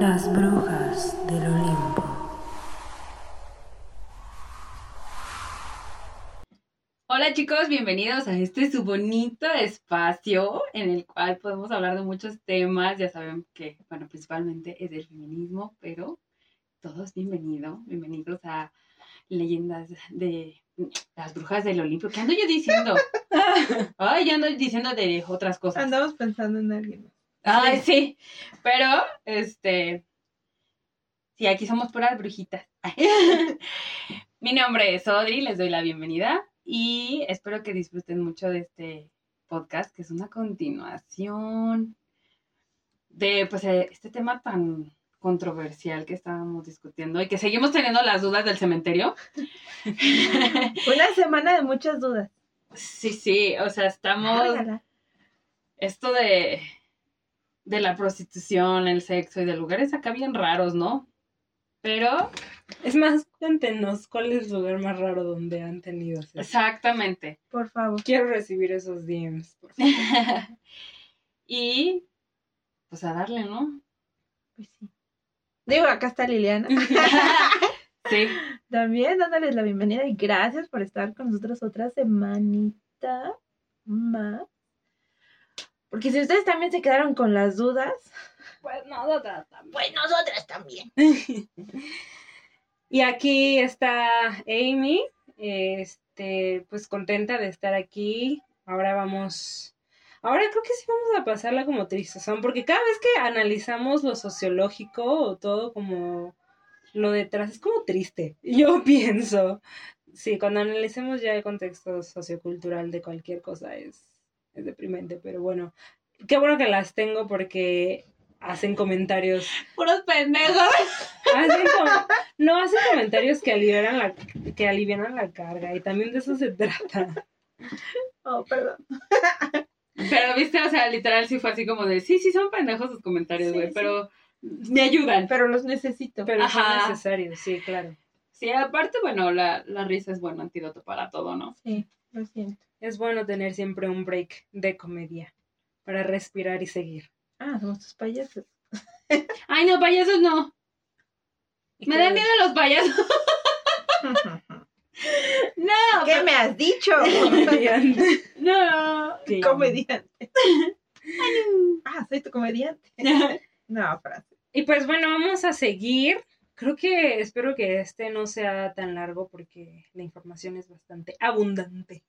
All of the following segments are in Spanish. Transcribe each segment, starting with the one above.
Las brujas del Olimpo. Hola chicos, bienvenidos a este su bonito espacio en el cual podemos hablar de muchos temas. Ya saben que, bueno, principalmente es del feminismo, pero todos bienvenidos, bienvenidos a leyendas de las brujas del Olimpo. ¿Qué ando yo diciendo? Ay, yo ando diciendo de otras cosas. Andamos pensando en alguien. Ay, sí. Pero, este. Sí, aquí somos puras brujitas. Mi nombre es Odri, les doy la bienvenida y espero que disfruten mucho de este podcast, que es una continuación de pues eh, este tema tan controversial que estábamos discutiendo y que seguimos teniendo las dudas del cementerio. Una semana de muchas dudas. Sí, sí, o sea, estamos esto de de la prostitución, el sexo y de lugares acá bien raros, ¿no? Pero Es más, cuéntenos cuál es el lugar más raro donde han tenido sexo. exactamente. Por favor. Quiero recibir esos DMs, por favor. y pues a darle, ¿no? Pues sí. Digo, acá está Liliana. sí. También dándoles la bienvenida y gracias por estar con nosotros otra semanita más. Porque si ustedes también se quedaron con las dudas, Pues nosotras también. pues nosotras también. Y aquí está Amy, este, pues contenta de estar aquí. Ahora vamos, ahora creo que sí vamos a pasarla como tristezón, porque cada vez que analizamos lo sociológico o todo como lo detrás es como triste. Yo pienso, sí, cuando analicemos ya el contexto sociocultural de cualquier cosa es, es deprimente, pero bueno, qué bueno que las tengo porque hacen comentarios Puros pendejos. Hacen com- no, hacen comentarios que alivian la, que alivianan la carga y también de eso se trata. Oh, perdón. Pero viste, o sea, literal sí fue así como de, sí, sí, son pendejos sus comentarios, Sí, güey, sí. pero me ayudan. Pero los necesito. Pero Ajá. son necesarios, sí, claro. Sí, aparte, bueno, la, la risa es buen antídoto para todo, ¿no? Sí, lo siento. Es bueno tener siempre un break de comedia para respirar y seguir. Ah, somos tus payasos. Ay, no, payasos no. Me dan miedo los payasos. No, ¿Qué me has dicho? Comediante. no. Sí. comediante. Ah, soy tu comediante. No, frase. Y pues bueno, vamos a seguir. Creo que espero que este no sea tan largo porque la información es bastante abundante.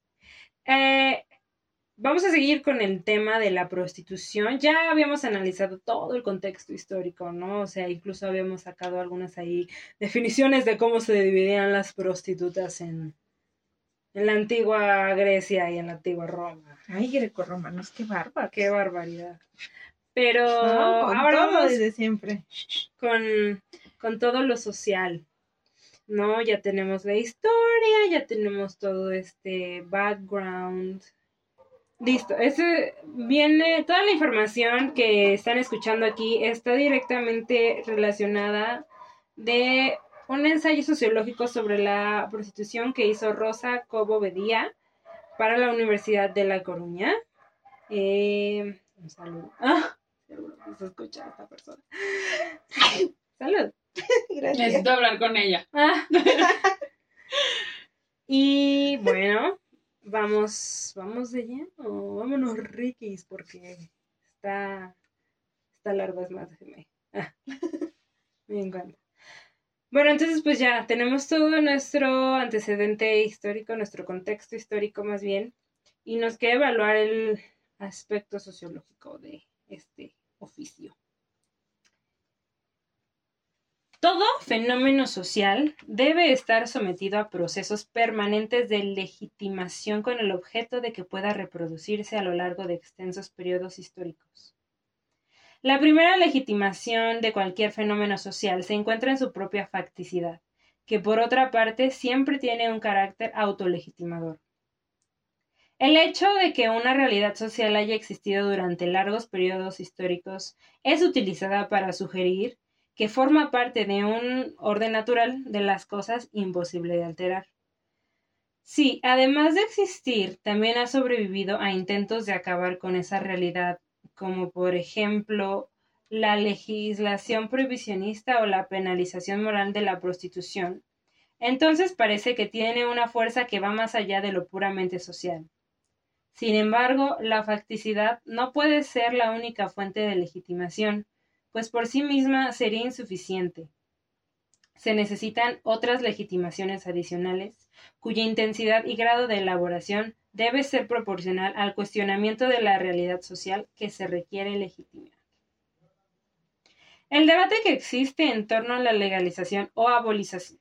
Eh, vamos a seguir con el tema de la prostitución. Ya habíamos analizado todo el contexto histórico, ¿no? O sea, incluso habíamos sacado algunas ahí definiciones de cómo se dividían las prostitutas en, en la antigua Grecia y en la antigua Roma. Ay, grecorromanos, qué bárbaro. Qué barbaridad. Pero No, con ahora todo vamos desde siempre. con, con todo lo social. ¿No? Ya tenemos la historia, ya tenemos todo este background. Listo, ese viene, toda la información que están escuchando aquí está directamente relacionada de un ensayo sociológico sobre la prostitución que hizo Rosa Cobo Bedía para la Universidad de La Coruña. Eh, un saludo. Ah, seguro que se escucha esta persona. Salud. Gracias. Necesito hablar con ella. Ah. y bueno, vamos, vamos de lleno, vámonos riquis, porque está, está largo, es más, déjeme. Ah. Me encanta. Bueno, entonces pues ya tenemos todo nuestro antecedente histórico, nuestro contexto histórico más bien, y nos queda evaluar el aspecto sociológico de este oficio. Todo fenómeno social debe estar sometido a procesos permanentes de legitimación con el objeto de que pueda reproducirse a lo largo de extensos periodos históricos. La primera legitimación de cualquier fenómeno social se encuentra en su propia facticidad, que por otra parte siempre tiene un carácter autolegitimador. El hecho de que una realidad social haya existido durante largos periodos históricos es utilizada para sugerir que forma parte de un orden natural de las cosas imposible de alterar. Sí, además de existir, también ha sobrevivido a intentos de acabar con esa realidad, como por ejemplo la legislación prohibicionista o la penalización moral de la prostitución, entonces parece que tiene una fuerza que va más allá de lo puramente social. Sin embargo, la facticidad no puede ser la única fuente de legitimación, pues por sí misma sería insuficiente. Se necesitan otras legitimaciones adicionales, cuya intensidad y grado de elaboración debe ser proporcional al cuestionamiento de la realidad social que se requiere legitimar. El debate que existe en torno a la legalización o,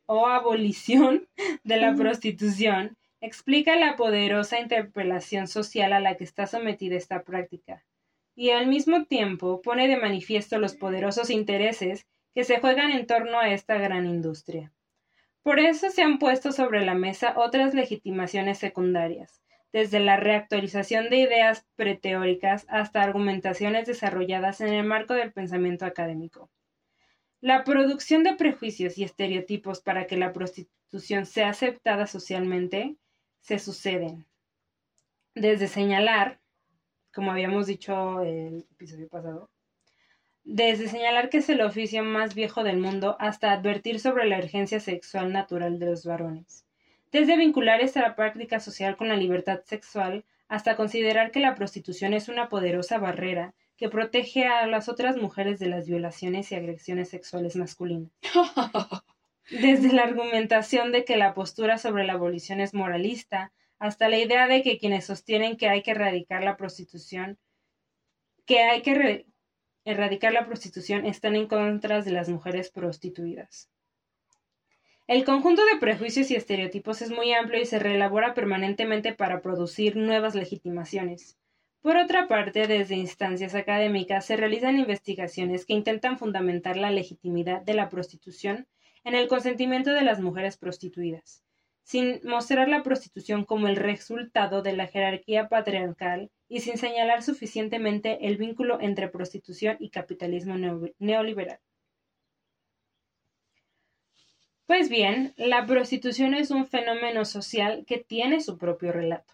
o abolición de la prostitución explica la poderosa interpelación social a la que está sometida esta práctica, y al mismo tiempo pone de manifiesto los poderosos intereses que se juegan en torno a esta gran industria. Por eso se han puesto sobre la mesa otras legitimaciones secundarias, desde la reactualización de ideas preteóricas hasta argumentaciones desarrolladas en el marco del pensamiento académico. La producción de prejuicios y estereotipos para que la prostitución sea aceptada socialmente se suceden. Desde señalar, como habíamos dicho el episodio pasado, desde señalar que es el oficio más viejo del mundo hasta advertir sobre la urgencia sexual natural de los varones desde vincular esta práctica social con la libertad sexual hasta considerar que la prostitución es una poderosa barrera que protege a las otras mujeres de las violaciones y agresiones sexuales masculinas. Desde la argumentación de que la postura sobre la abolición es moralista, hasta la idea de que quienes sostienen que hay que erradicar la prostitución, que hay que erradicar la prostitución están en contra de las mujeres prostituidas. El conjunto de prejuicios y estereotipos es muy amplio y se reelabora permanentemente para producir nuevas legitimaciones. Por otra parte, desde instancias académicas se realizan investigaciones que intentan fundamentar la legitimidad de la prostitución en el consentimiento de las mujeres prostituidas, sin mostrar la prostitución como el resultado de la jerarquía patriarcal y sin señalar suficientemente el vínculo entre prostitución y capitalismo neoliberal. Pues bien, la prostitución es un fenómeno social que tiene su propio relato.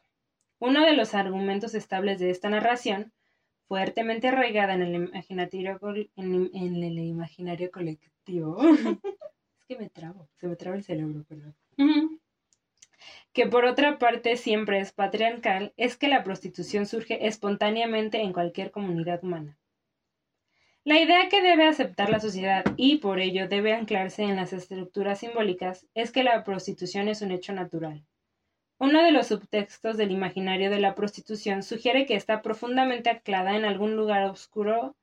Uno de los argumentos estables de esta narración, fuertemente arraigada en el imaginario, colectivo, es que me trabo, se me traba el cerebro, perdón. Que por otra parte siempre es patriarcal, es que la prostitución surge espontáneamente en cualquier comunidad humana. La idea que debe aceptar la sociedad y por ello debe anclarse en las estructuras simbólicas es que la prostitución es un hecho natural. Uno de los subtextos del imaginario de la prostitución sugiere que está profundamente anclada en algún lugar oscuro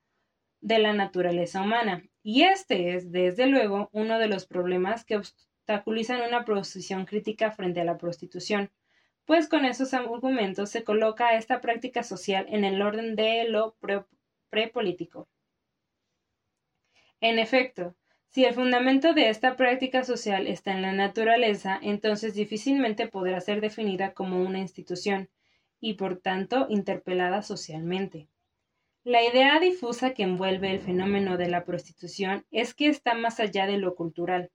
de la naturaleza humana, y este es, desde luego, uno de los problemas que obstaculizan una posición crítica frente a la prostitución, pues con esos argumentos se coloca esta práctica social en el orden de lo prepolítico. En efecto, si el fundamento de esta práctica social está en la naturaleza, entonces difícilmente podrá ser definida como una institución y por tanto interpelada socialmente. La idea difusa que envuelve el fenómeno de la prostitución es que está más allá de lo cultural.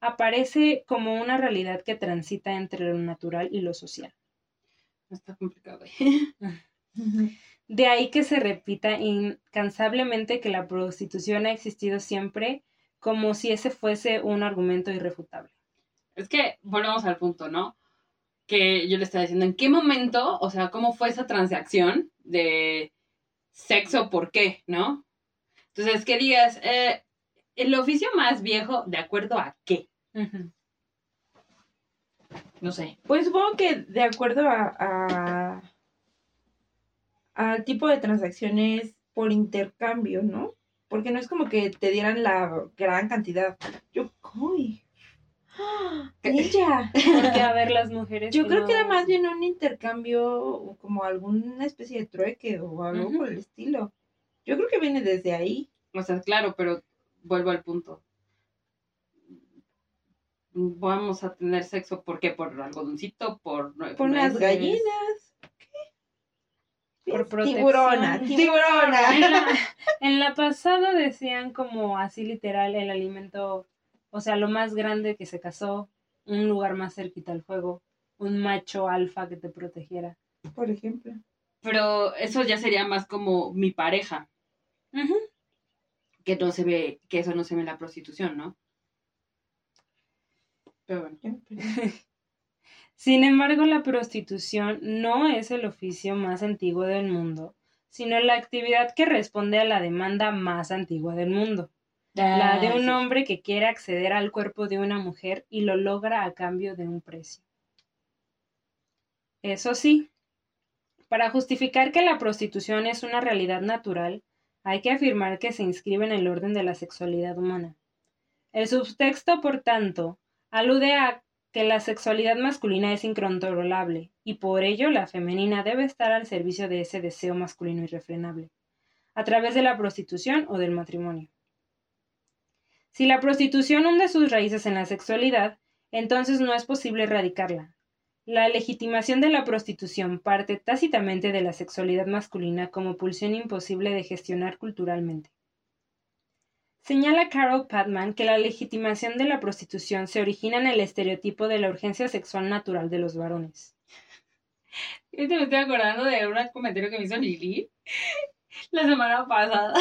Aparece como una realidad que transita entre lo natural y lo social. Está complicado. De ahí que se repita incansablemente que la prostitución ha existido siempre como si ese fuese un argumento irrefutable. Es que volvemos al punto, ¿no? Que yo le estaba diciendo, ¿en qué momento, o sea, cómo fue esa transacción de sexo, por qué, ¿no? Entonces, que digas, eh, el oficio más viejo, ¿de acuerdo a qué? No sé. Pues supongo que de acuerdo a al tipo de transacciones por intercambio, ¿no? Porque no es como que te dieran la gran cantidad. Yo, ¡ay! ¡Ella! Porque a ver las mujeres. Yo creo que era más bien un intercambio, como alguna especie de trueque o algo por el estilo. Yo creo que viene desde ahí. O sea, claro, pero vuelvo al punto. Vamos a tener sexo, ¿por qué? ¿Por algodoncito? ¿Por, por unas gallinas? por protección. Tiburona, tiburona. En la, pasada decían como así literal el alimento, o sea, lo más grande que se casó, un lugar más cerquita al fuego, un macho alfa que te protegiera. Por ejemplo. Pero eso ya sería más como mi pareja. Que no se ve, que eso no se ve en la prostitución, ¿no? Pero bueno. Ya, pero- Sin embargo, la prostitución no es el oficio más antiguo del mundo, sino la actividad que responde a la demanda más antigua del mundo, la de un sí. hombre que quiere acceder al cuerpo de una mujer y lo logra a cambio de un precio. Eso sí, para justificar que la prostitución es una realidad natural, hay que afirmar que se inscribe en el orden de la sexualidad humana. El subtexto, por tanto, alude a que la sexualidad masculina es incontrolable y por ello la femenina debe estar al servicio de ese deseo masculino irrefrenable, a través de la prostitución o del matrimonio. Si la prostitución hunde sus raíces en la sexualidad, entonces no es posible erradicarla. La legitimación de la prostitución parte tácitamente de la sexualidad masculina como pulsión imposible de gestionar culturalmente. Señala Carol Patman que la legitimación de la prostitución se origina en el estereotipo de la urgencia sexual natural de los varones. Ahorita me estoy acordando de un comentario que me hizo Lili la semana pasada.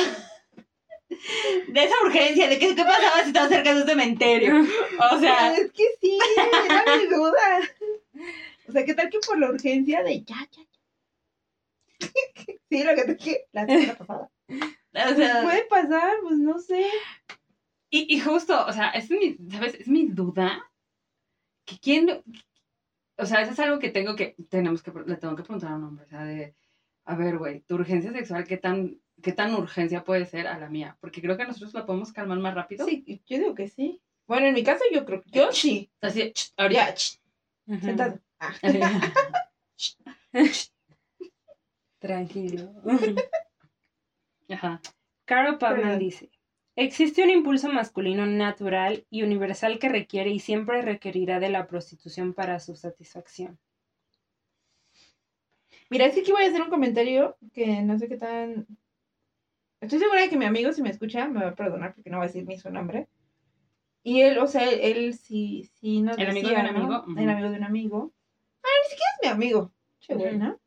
De esa urgencia, de que qué pasaba si estaba cerca de un cementerio. O sea, es que sí, era mi duda. O sea, ¿qué tal que por la urgencia de ya, ya, ya? Sí, lo que te dije la semana pasada. o sea Puede pasar, pues no sé. y, y justo, o sea, es mi, ¿sabes? Es mi duda. Que quién, o sea, eso es algo que tengo que, tenemos que, le tengo que preguntar a un hombre, o sea, de, a ver, güey, tu urgencia sexual, ¿qué tan, qué tan urgencia puede ser a la mía? Porque creo que nosotros la podemos calmar más rápido. Sí, yo digo que sí. Bueno, en mi caso yo creo, yo sí. Así, ahorita. Ya, ch, Ujú. sentado. Ah. Tranquilo. Ajá. Carol Pavman Perdón. dice, existe un impulso masculino natural y universal que requiere y siempre requerirá de la prostitución para su satisfacción. Mira, es que aquí voy a hacer un comentario que no sé qué tan. Estoy segura de que mi amigo, si me escucha, me va a perdonar porque no va a decir ni su nombre. Y él, o sea, él, él sí, sí nos ¿El amigo de un ¿no? amigo? Ujú. El amigo de un amigo. Ah, ni siquiera es mi amigo. Che, Ujú. ¿no?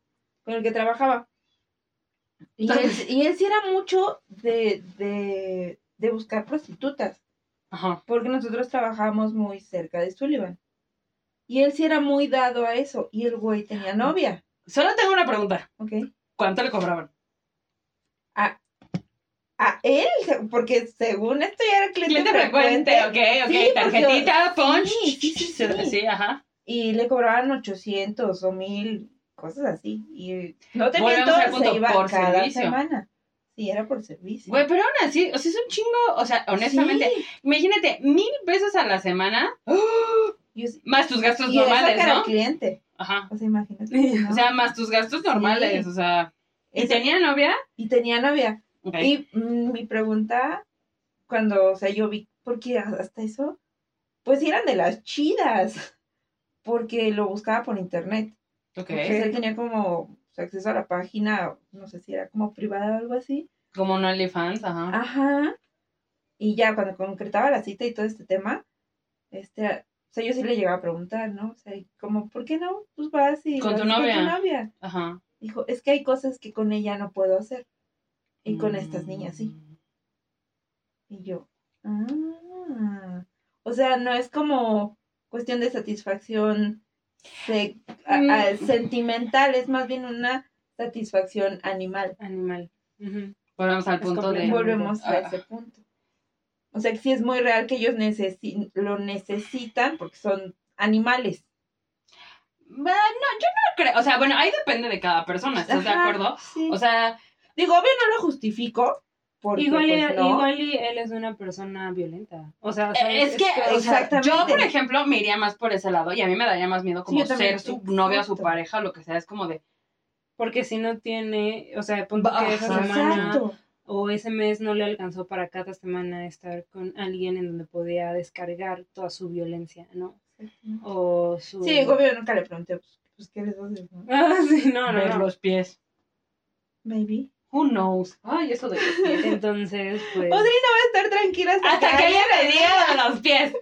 Con el que trabajaba. Y él, y él sí era mucho de, de, de buscar prostitutas. Ajá. Porque nosotros trabajamos muy cerca de Sullivan. Y él sí era muy dado a eso. Y el güey tenía novia. Solo tengo una pregunta. ¿Ok? ¿Cuánto le cobraban? A él, porque según esto ya era cliente, Cliente frecuente, ok, ok. Sí, Tarjetita, punch. sí, sí, sí, sí. Sí, ajá. Y le cobraban 800 o 1000, cosas así. Y no te miento, se iba por cada servicio. semana. Sí, era por servicio. Güey, pero aún así, o sea, es un chingo, o sea, honestamente, Sí. imagínate, mil pesos a la semana, sí- más tus gastos y eso normales, era ¿no? cliente. Ajá. O sea, imagínate. ¿no? O sea, más tus gastos normales, o sea. ¿Y tenía novia? y tenía novia. Y mm, mi pregunta, cuando, o sea, yo vi, porque hasta eso, pues eran de las chidas, porque lo buscaba por internet. Ok. Entonces él tenía como acceso a la página, no sé si era como privada o algo así. Como un OnlyFans, ajá. Ajá. Y ya cuando concretaba la cita y todo este tema, este, o sea, yo sí le llegaba a preguntar, ¿no? O sea, como, ¿por qué no? Pues vas y Con tu novia. Con tu novia. Ajá. Dijo, es que hay cosas que con ella no puedo hacer. Y con estas niñas sí. Mm. Y yo, ah. O sea, no es como cuestión de satisfacción se- a- a- Mm. sentimental, es más bien una satisfacción animal. Animal. Volvemos al Es punto de. Volvemos a Ah. ese punto. O sea, que sí es muy real que ellos necesi- lo necesitan porque son animales. Bueno, yo no creo. O sea, bueno, ahí depende de cada persona, ¿estás de acuerdo? sí. O sea, Digo, obvio no lo justifico. Porque, Igual, y, pues, no. igual y él es una persona violenta. O sea, ¿sabes? es que, o sea, exactamente. yo, por ejemplo, me iría más por ese lado y a mí me daría más miedo como ser su novia o su pareja o lo que sea. Es como de. Porque si no tiene, o sea, punto que esa semana Exacto. o ese mes no le alcanzó para cada semana estar con alguien en donde podía descargar toda su violencia, ¿no? O su... Sí, obvio nunca le pregunté, pues, pues ¿qué les haces, no? Ah, sí, no, no, ver no. los pies. Maybe. Who knows? Ay, eso de los pies. Entonces, pues, Odri no va a estar tranquila hasta, Hasta que alguien le diga de los pies.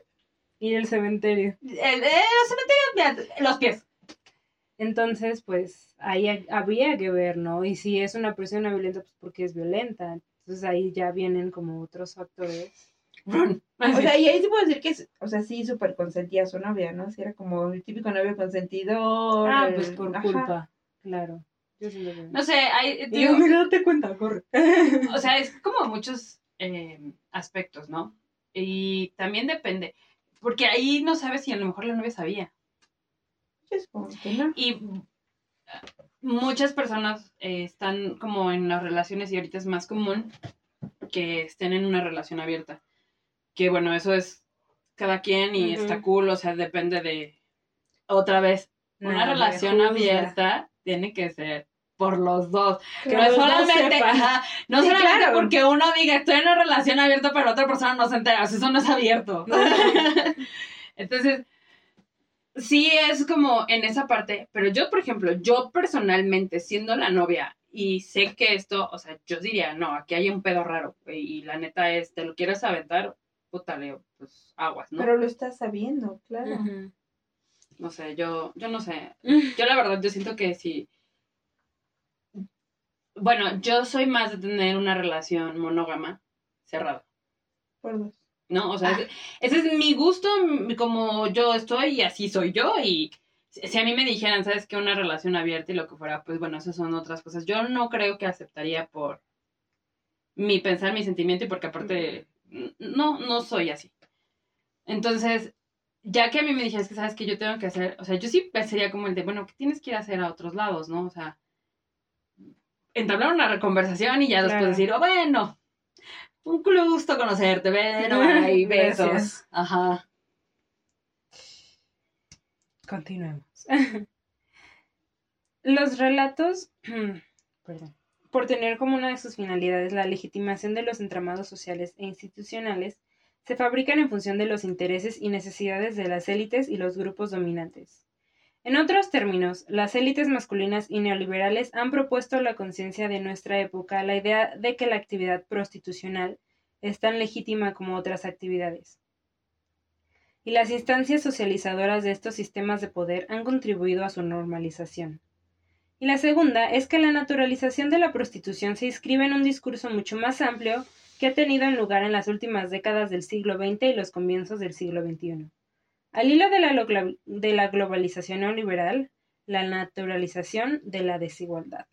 ir al cementerio. El, eh, los cementerios, mira, los pies. Entonces, pues ahí ha- habría que ver, ¿no? Y si es una persona violenta, pues porque es violenta. Entonces ahí ya vienen como otros factores. O sea, y ahí sí puedo decir que, es- o sea, sí, súper consentía a su novia, ¿no? Sí, era como el típico novio consentidor. Ah, el- pues por ajá. culpa, claro. Yo no sé, hay, Y digo, yo, mira, date cuenta, corre. o sea, es como muchos eh, aspectos, ¿no? Y también depende, porque ahí no sabes si a lo mejor la novia sabía. Yo que no. Y eh, muchas personas eh, están como en las relaciones y ahorita es más común que estén en una relación abierta. Que bueno, eso es cada quien y está cool, o sea, depende de... Otra vez, una relación abierta tiene que ser por los dos. Que no solamente, ajá, no Sí, solamente claro. porque uno diga estoy en una relación abierta, pero la otra persona no se entera. O sea, eso no es abierto. Entonces, sí es como en esa parte, pero yo, por ejemplo, yo personalmente, siendo la novia, y sé que esto, o sea, yo diría, no, aquí hay un pedo raro, y la neta es, te lo quieres aventar, puta, Leo, pues aguas, ¿no? Pero lo estás sabiendo, claro. No sé, yo, yo no sé. Yo la verdad, yo siento que sí. Bueno, yo soy más de tener una relación monógama cerrada. Por dos. ¿no? O sea, ese, ese es mi gusto, como yo estoy y así soy yo. Y si a mí me dijeran, ¿sabes qué? Una relación abierta y lo que fuera, pues bueno, esas son otras cosas. Yo no creo que aceptaría por mi pensar, mi sentimiento y porque aparte, n- no, no soy así. Entonces, ya que a mí me dijeras que sabes que yo tengo que hacer, o sea, yo sí sería como el de, bueno, ¿qué tienes que ir a hacer a otros lados, no? O sea, entablar una conversación y ya después Claro. decir, oh, bueno, un gusto conocerte, bueno, bye, besos. Gracias. Ajá. Continuemos. Los relatos, perdón, por tener como una de sus finalidades la legitimación de los entramados sociales e institucionales, se fabrican en función de los intereses y necesidades de las élites y los grupos dominantes. En otros términos, las élites masculinas y neoliberales han propuesto a la conciencia de nuestra época la idea de que la actividad prostitucional es tan legítima como otras actividades y las instancias socializadoras de estos sistemas de poder han contribuido a su normalización. Y la segunda es que la naturalización de la prostitución se inscribe en un discurso mucho más amplio que ha tenido en lugar en las últimas décadas del siglo XX y los comienzos del siglo XXI. Al hilo de la, de la globalización neoliberal, la naturalización de la desigualdad.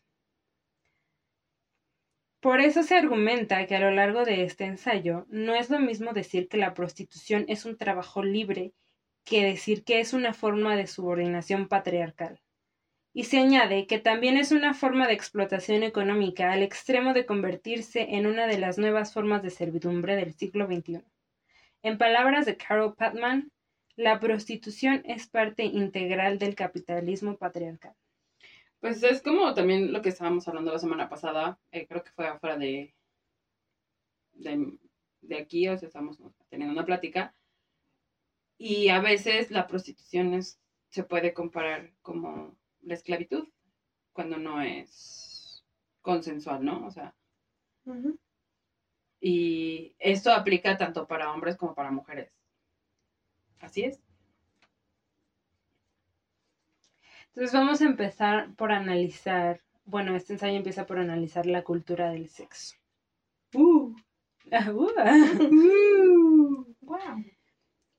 Por eso se argumenta que a lo largo de este ensayo no es lo mismo decir que la prostitución es un trabajo libre que decir que es una forma de subordinación patriarcal. Y se añade que también es una forma de explotación económica al extremo de convertirse en una de las nuevas formas de servidumbre del siglo XXI. En palabras de Carol Patman, la prostitución es parte integral del capitalismo patriarcal. Pues es como también lo que estábamos hablando la semana pasada, eh, creo que fue afuera de, de, de aquí, o sea, estamos teniendo una plática, y a veces la prostitución es, se puede comparar como la esclavitud, cuando no es consensual, ¿no? O sea, y esto aplica tanto para hombres como para mujeres. Así es. Entonces vamos a empezar por analizar, bueno, este ensayo empieza por analizar la cultura del sexo. Uh, uh. uh, wow.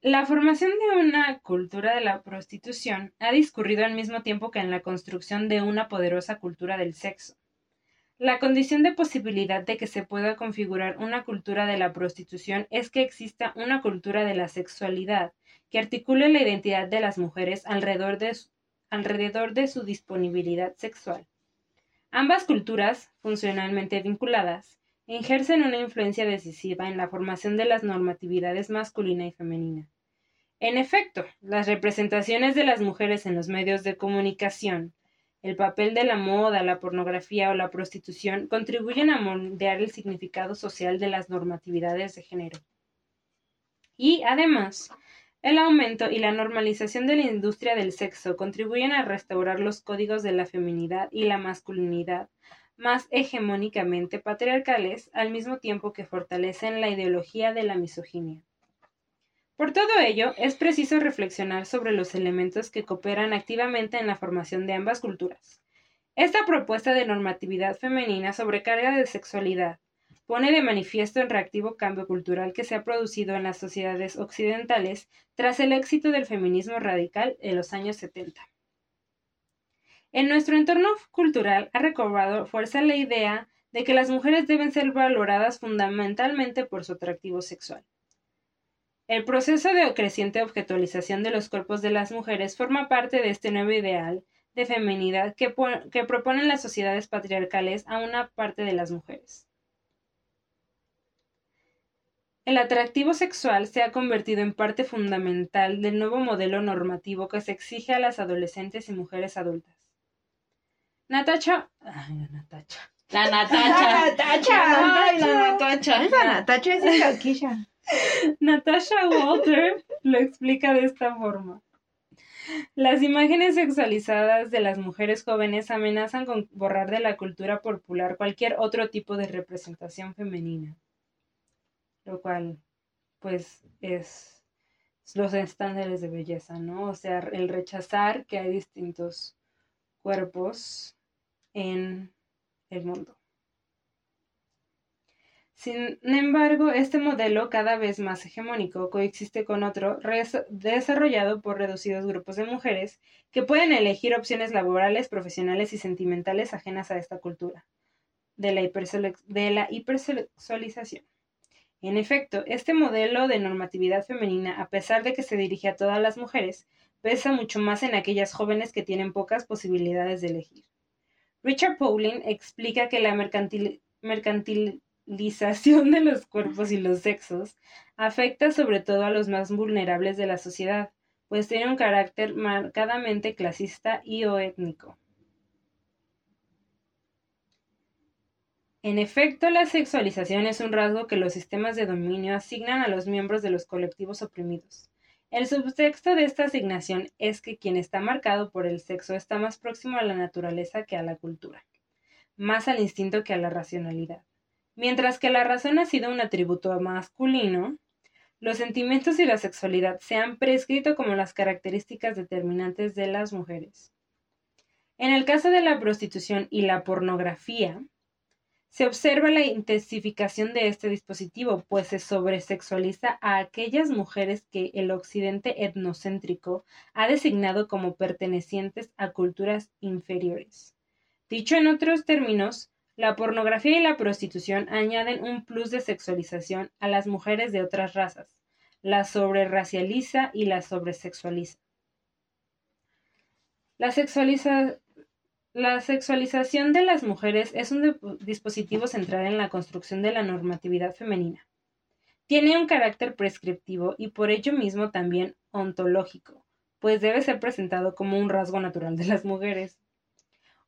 La formación de una cultura de la prostitución ha discurrido al mismo tiempo que en la construcción de una poderosa cultura del sexo. La condición de posibilidad de que se pueda configurar una cultura de la prostitución es que exista una cultura de la sexualidad que articule la identidad de las mujeres alrededor de su, disponibilidad sexual. Ambas culturas, funcionalmente vinculadas, ejercen una influencia decisiva en la formación de las normatividades masculina y femenina. En efecto, las representaciones de las mujeres en los medios de comunicación, el papel de la moda, la pornografía o la prostitución contribuyen a moldear el significado social de las normatividades de género. Y, además, el aumento y la normalización de la industria del sexo contribuyen a restaurar los códigos de la feminidad y la masculinidad más hegemónicamente patriarcales al mismo tiempo que fortalecen la ideología de la misoginia. Por todo ello, es preciso reflexionar sobre los elementos que cooperan activamente en la formación de ambas culturas. Esta propuesta de normatividad femenina sobrecarga de sexualidad pone de manifiesto el reactivo cambio cultural que se ha producido en las sociedades occidentales tras el éxito del feminismo radical en los años 70. En nuestro entorno cultural ha recobrado fuerza la idea de que las mujeres deben ser valoradas fundamentalmente por su atractivo sexual. El proceso de creciente objetualización de los cuerpos de las mujeres forma parte de este nuevo ideal de feminidad que, que proponen las sociedades patriarcales a una parte de las mujeres. El atractivo sexual se ha convertido en parte fundamental del nuevo modelo normativo que se exige a las adolescentes y mujeres adultas. Natacha. Ay, Natacha. La ¡Ah, Natacha. Natacha! Ay, la Natacha. Esa Natacha es Calquilla. Natasha Walter lo explica de esta forma. Las imágenes sexualizadas de las mujeres jóvenes amenazan con borrar de la cultura popular cualquier otro tipo de representación femenina. Lo cual, pues, es los estándares de belleza, ¿no? O sea, el rechazar que hay distintos cuerpos en el mundo. Sin embargo, este modelo, cada vez más hegemónico, coexiste con otro desarrollado por reducidos grupos de mujeres que pueden elegir opciones laborales, profesionales y sentimentales ajenas a esta cultura de la, hipersexualización. En efecto, este modelo de normatividad femenina, a pesar de que se dirige a todas las mujeres, pesa mucho más en aquellas jóvenes que tienen pocas posibilidades de elegir. Richard Pauling explica que la mercantil, de los cuerpos y los sexos afecta sobre todo a los más vulnerables de la sociedad, pues tiene un carácter marcadamente clasista y o étnico. En efecto, la sexualización es un rasgo que los sistemas de dominio asignan a los miembros de los colectivos oprimidos. El subtexto de esta asignación es que quien está marcado por el sexo está más próximo a la naturaleza que a la cultura, más al instinto que a la racionalidad. Mientras que la razón ha sido un atributo masculino, los sentimientos y la sexualidad se han prescrito como las características determinantes de las mujeres. En el caso de la prostitución y la pornografía, se observa la intensificación de este dispositivo, pues se sobresexualiza a aquellas mujeres que el occidente etnocéntrico ha designado como pertenecientes a culturas inferiores. Dicho en otros términos, la pornografía y la prostitución añaden un plus de sexualización a las mujeres de otras razas, la sobreracializa y la sobresexualiza. La sexualiza la sexualización de las mujeres es un dispositivo central en la construcción de la normatividad femenina. Tiene un carácter prescriptivo y por ello mismo también ontológico, pues debe ser presentado como un rasgo natural de las mujeres.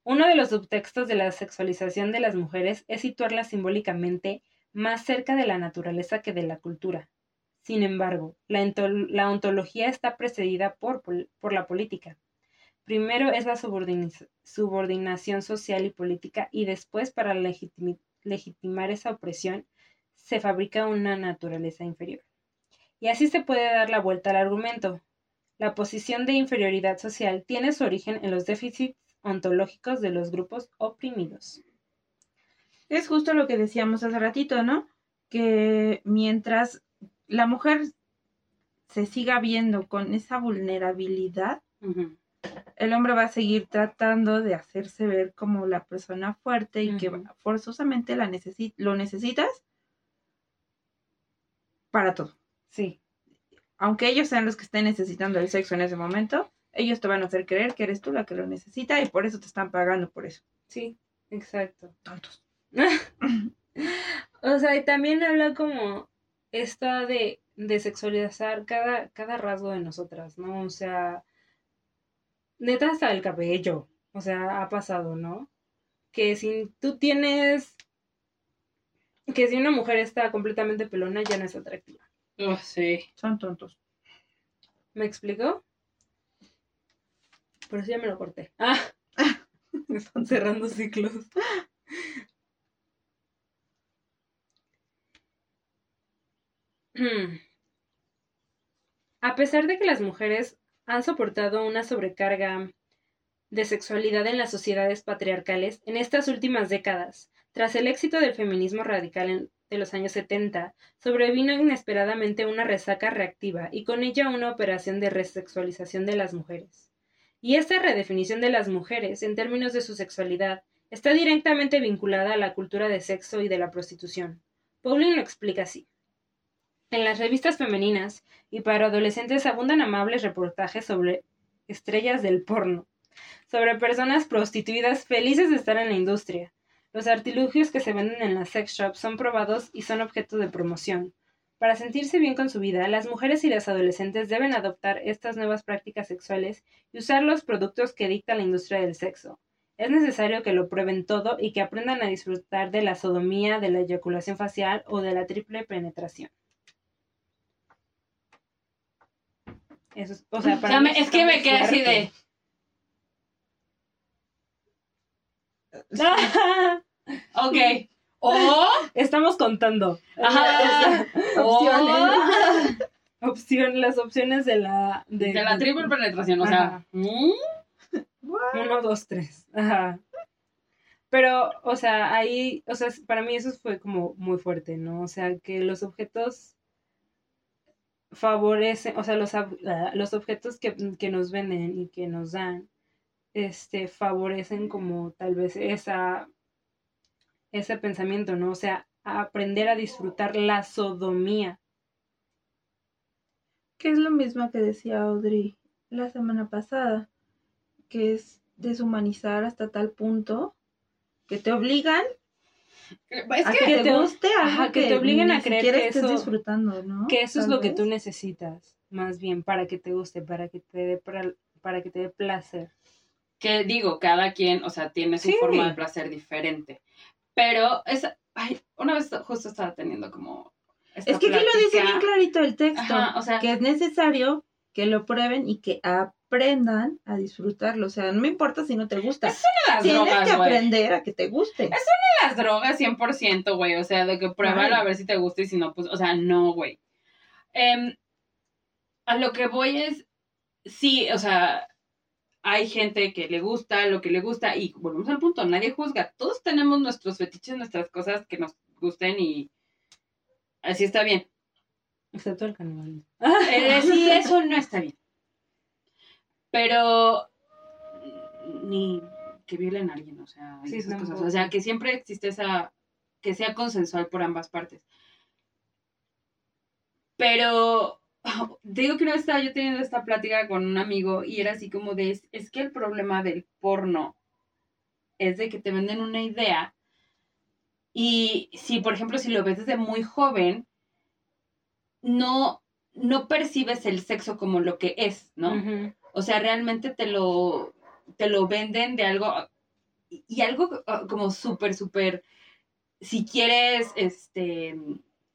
Uno de los subtextos de la sexualización de las mujeres es situarlas simbólicamente más cerca de la naturaleza que de la cultura. Sin embargo, la, ontología está precedida por, por la política Primero es la subordinación social y política y después para legitimar esa opresión se fabrica una naturaleza inferior. Y así se puede dar la vuelta al argumento. La posición de inferioridad social tiene su origen en los déficits ontológicos de los grupos oprimidos. Es justo lo que decíamos hace ratito, ¿no? Que mientras la mujer se siga viendo con esa vulnerabilidad, el hombre va a seguir tratando de hacerse ver como la persona fuerte y que forzosamente la lo necesitas para todo. Sí. Aunque ellos sean los que estén necesitando el sexo en ese momento, ellos te van a hacer creer que eres tú la que lo necesita y por eso te están pagando por eso. Sí, exacto. Tontos. o sea, y también habla como esta de, de sexualizar cada, cada rasgo de nosotras, ¿no? O sea, neta hasta el cabello, o sea, ha pasado, ¿no? Que si tú tienes, que si una mujer está completamente pelona ya no es atractiva. Oh, sí. Son tontos. ¿Me explicó? Por eso ya me lo corté. Ah, me están cerrando ciclos. A pesar de que las mujeres han soportado una sobrecarga de sexualidad en las sociedades patriarcales, en estas últimas décadas, tras el éxito del feminismo radical de los años 70, sobrevino inesperadamente una resaca reactiva y con ella una operación de resexualización de las mujeres. Y esta redefinición de las mujeres, en términos de su sexualidad, está directamente vinculada a la cultura de sexo y de la prostitución. Pauline lo explica así. En las revistas femeninas y para adolescentes abundan amables reportajes sobre estrellas del porno, sobre personas prostituidas felices de estar en la industria. Los artilugios que se venden en las sex shops son probados y son objeto de promoción. Para sentirse bien con su vida, las mujeres y las adolescentes deben adoptar estas nuevas prácticas sexuales y usar los productos que dicta la industria del sexo. Es necesario que lo prueben todo y que aprendan a disfrutar de la sodomía, de la eyaculación facial o de la triple penetración. Eso es, o sea, O para sea, es que me quedé así de. Ok. O. Estamos contando. Ajá. Opciones. O. Opción, las opciones de la... De, De la triple penetración, o sea. ¿mm? Uno, dos, tres. Ajá. Pero, o sea, ahí, o sea, para mí eso fue como muy fuerte, ¿no? O sea, que los objetos favorecen, o sea, los, ah, los objetos que, que nos venden y que nos dan, este, favorecen como tal vez esa, ese pensamiento, ¿no? O sea, a aprender a disfrutar la sodomía. Que es lo mismo que decía Audrey la semana pasada, que es deshumanizar hasta tal punto que te obligan Es a que. te, te- guste algo ajá, que te obliguen a creer que estés eso- disfrutando, ¿no? Que eso es lo que tú necesitas, más bien, para que te guste, para que te dé, para que te dé placer. que digo, cada quien, o sea, tiene su Sí. forma de placer diferente. Pero es, ay, una vez justo estaba teniendo como... esta Es que aquí lo dice bien clarito el texto, Ajá, o sea- que es necesario que lo prueben y que aprendan a disfrutarlo. O sea, no me importa si no te gusta. Las Tienes drogas, que aprender a que te guste. Las drogas 100%, güey. O sea, de que pruébalo Ay. a ver si te gusta y si no, pues, o sea, no, güey. Em, a lo que voy es, sí, o sea, hay gente que le gusta lo que le gusta y volvemos al punto, nadie juzga. Todos tenemos nuestros fetiches, nuestras cosas que nos gusten y así está bien. Excepto el canibalismo. Eh, sí, eso no está bien. Pero ni que violen a alguien, o sea, Sí, esas cosas. O sea, que siempre existe esa, que sea consensual por ambas partes. Pero digo que una vez estaba yo teniendo esta plática con un amigo y era así como de, es, que el problema del porno es de que te venden una idea y si, por ejemplo, si lo ves desde muy joven, no, no percibes el sexo como lo que es, ¿no? O sea, realmente te lo, te lo venden de algo, y y algo ah, como súper, súper, si quieres, este,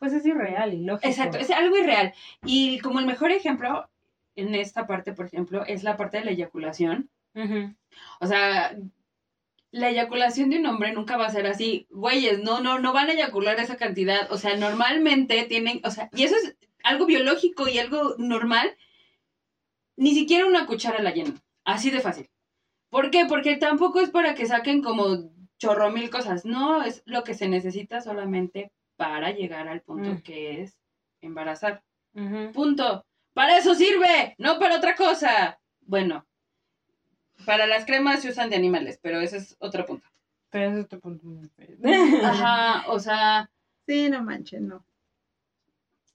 Pues es irreal y lógico. exacto, es algo irreal. Y como el mejor ejemplo en esta parte, por ejemplo, es la parte de la eyaculación. O sea, la eyaculación de un hombre nunca va a ser así, güeyes, no, no, no van a eyacular esa cantidad. O sea, normalmente tienen, o sea, y eso es algo biológico y algo normal. Ni siquiera una cuchara la llenan. Así de fácil. ¿Por qué? Porque tampoco es para que saquen como chorro mil cosas. No, es lo que se necesita solamente para llegar al punto Mm. que es embarazar. Punto. Para eso sirve, no para otra cosa. Bueno, para las cremas se usan de animales, pero ese es otro punto. Pero ese es otro punto muy feo. Ajá, o sea, Sí, no manches, no.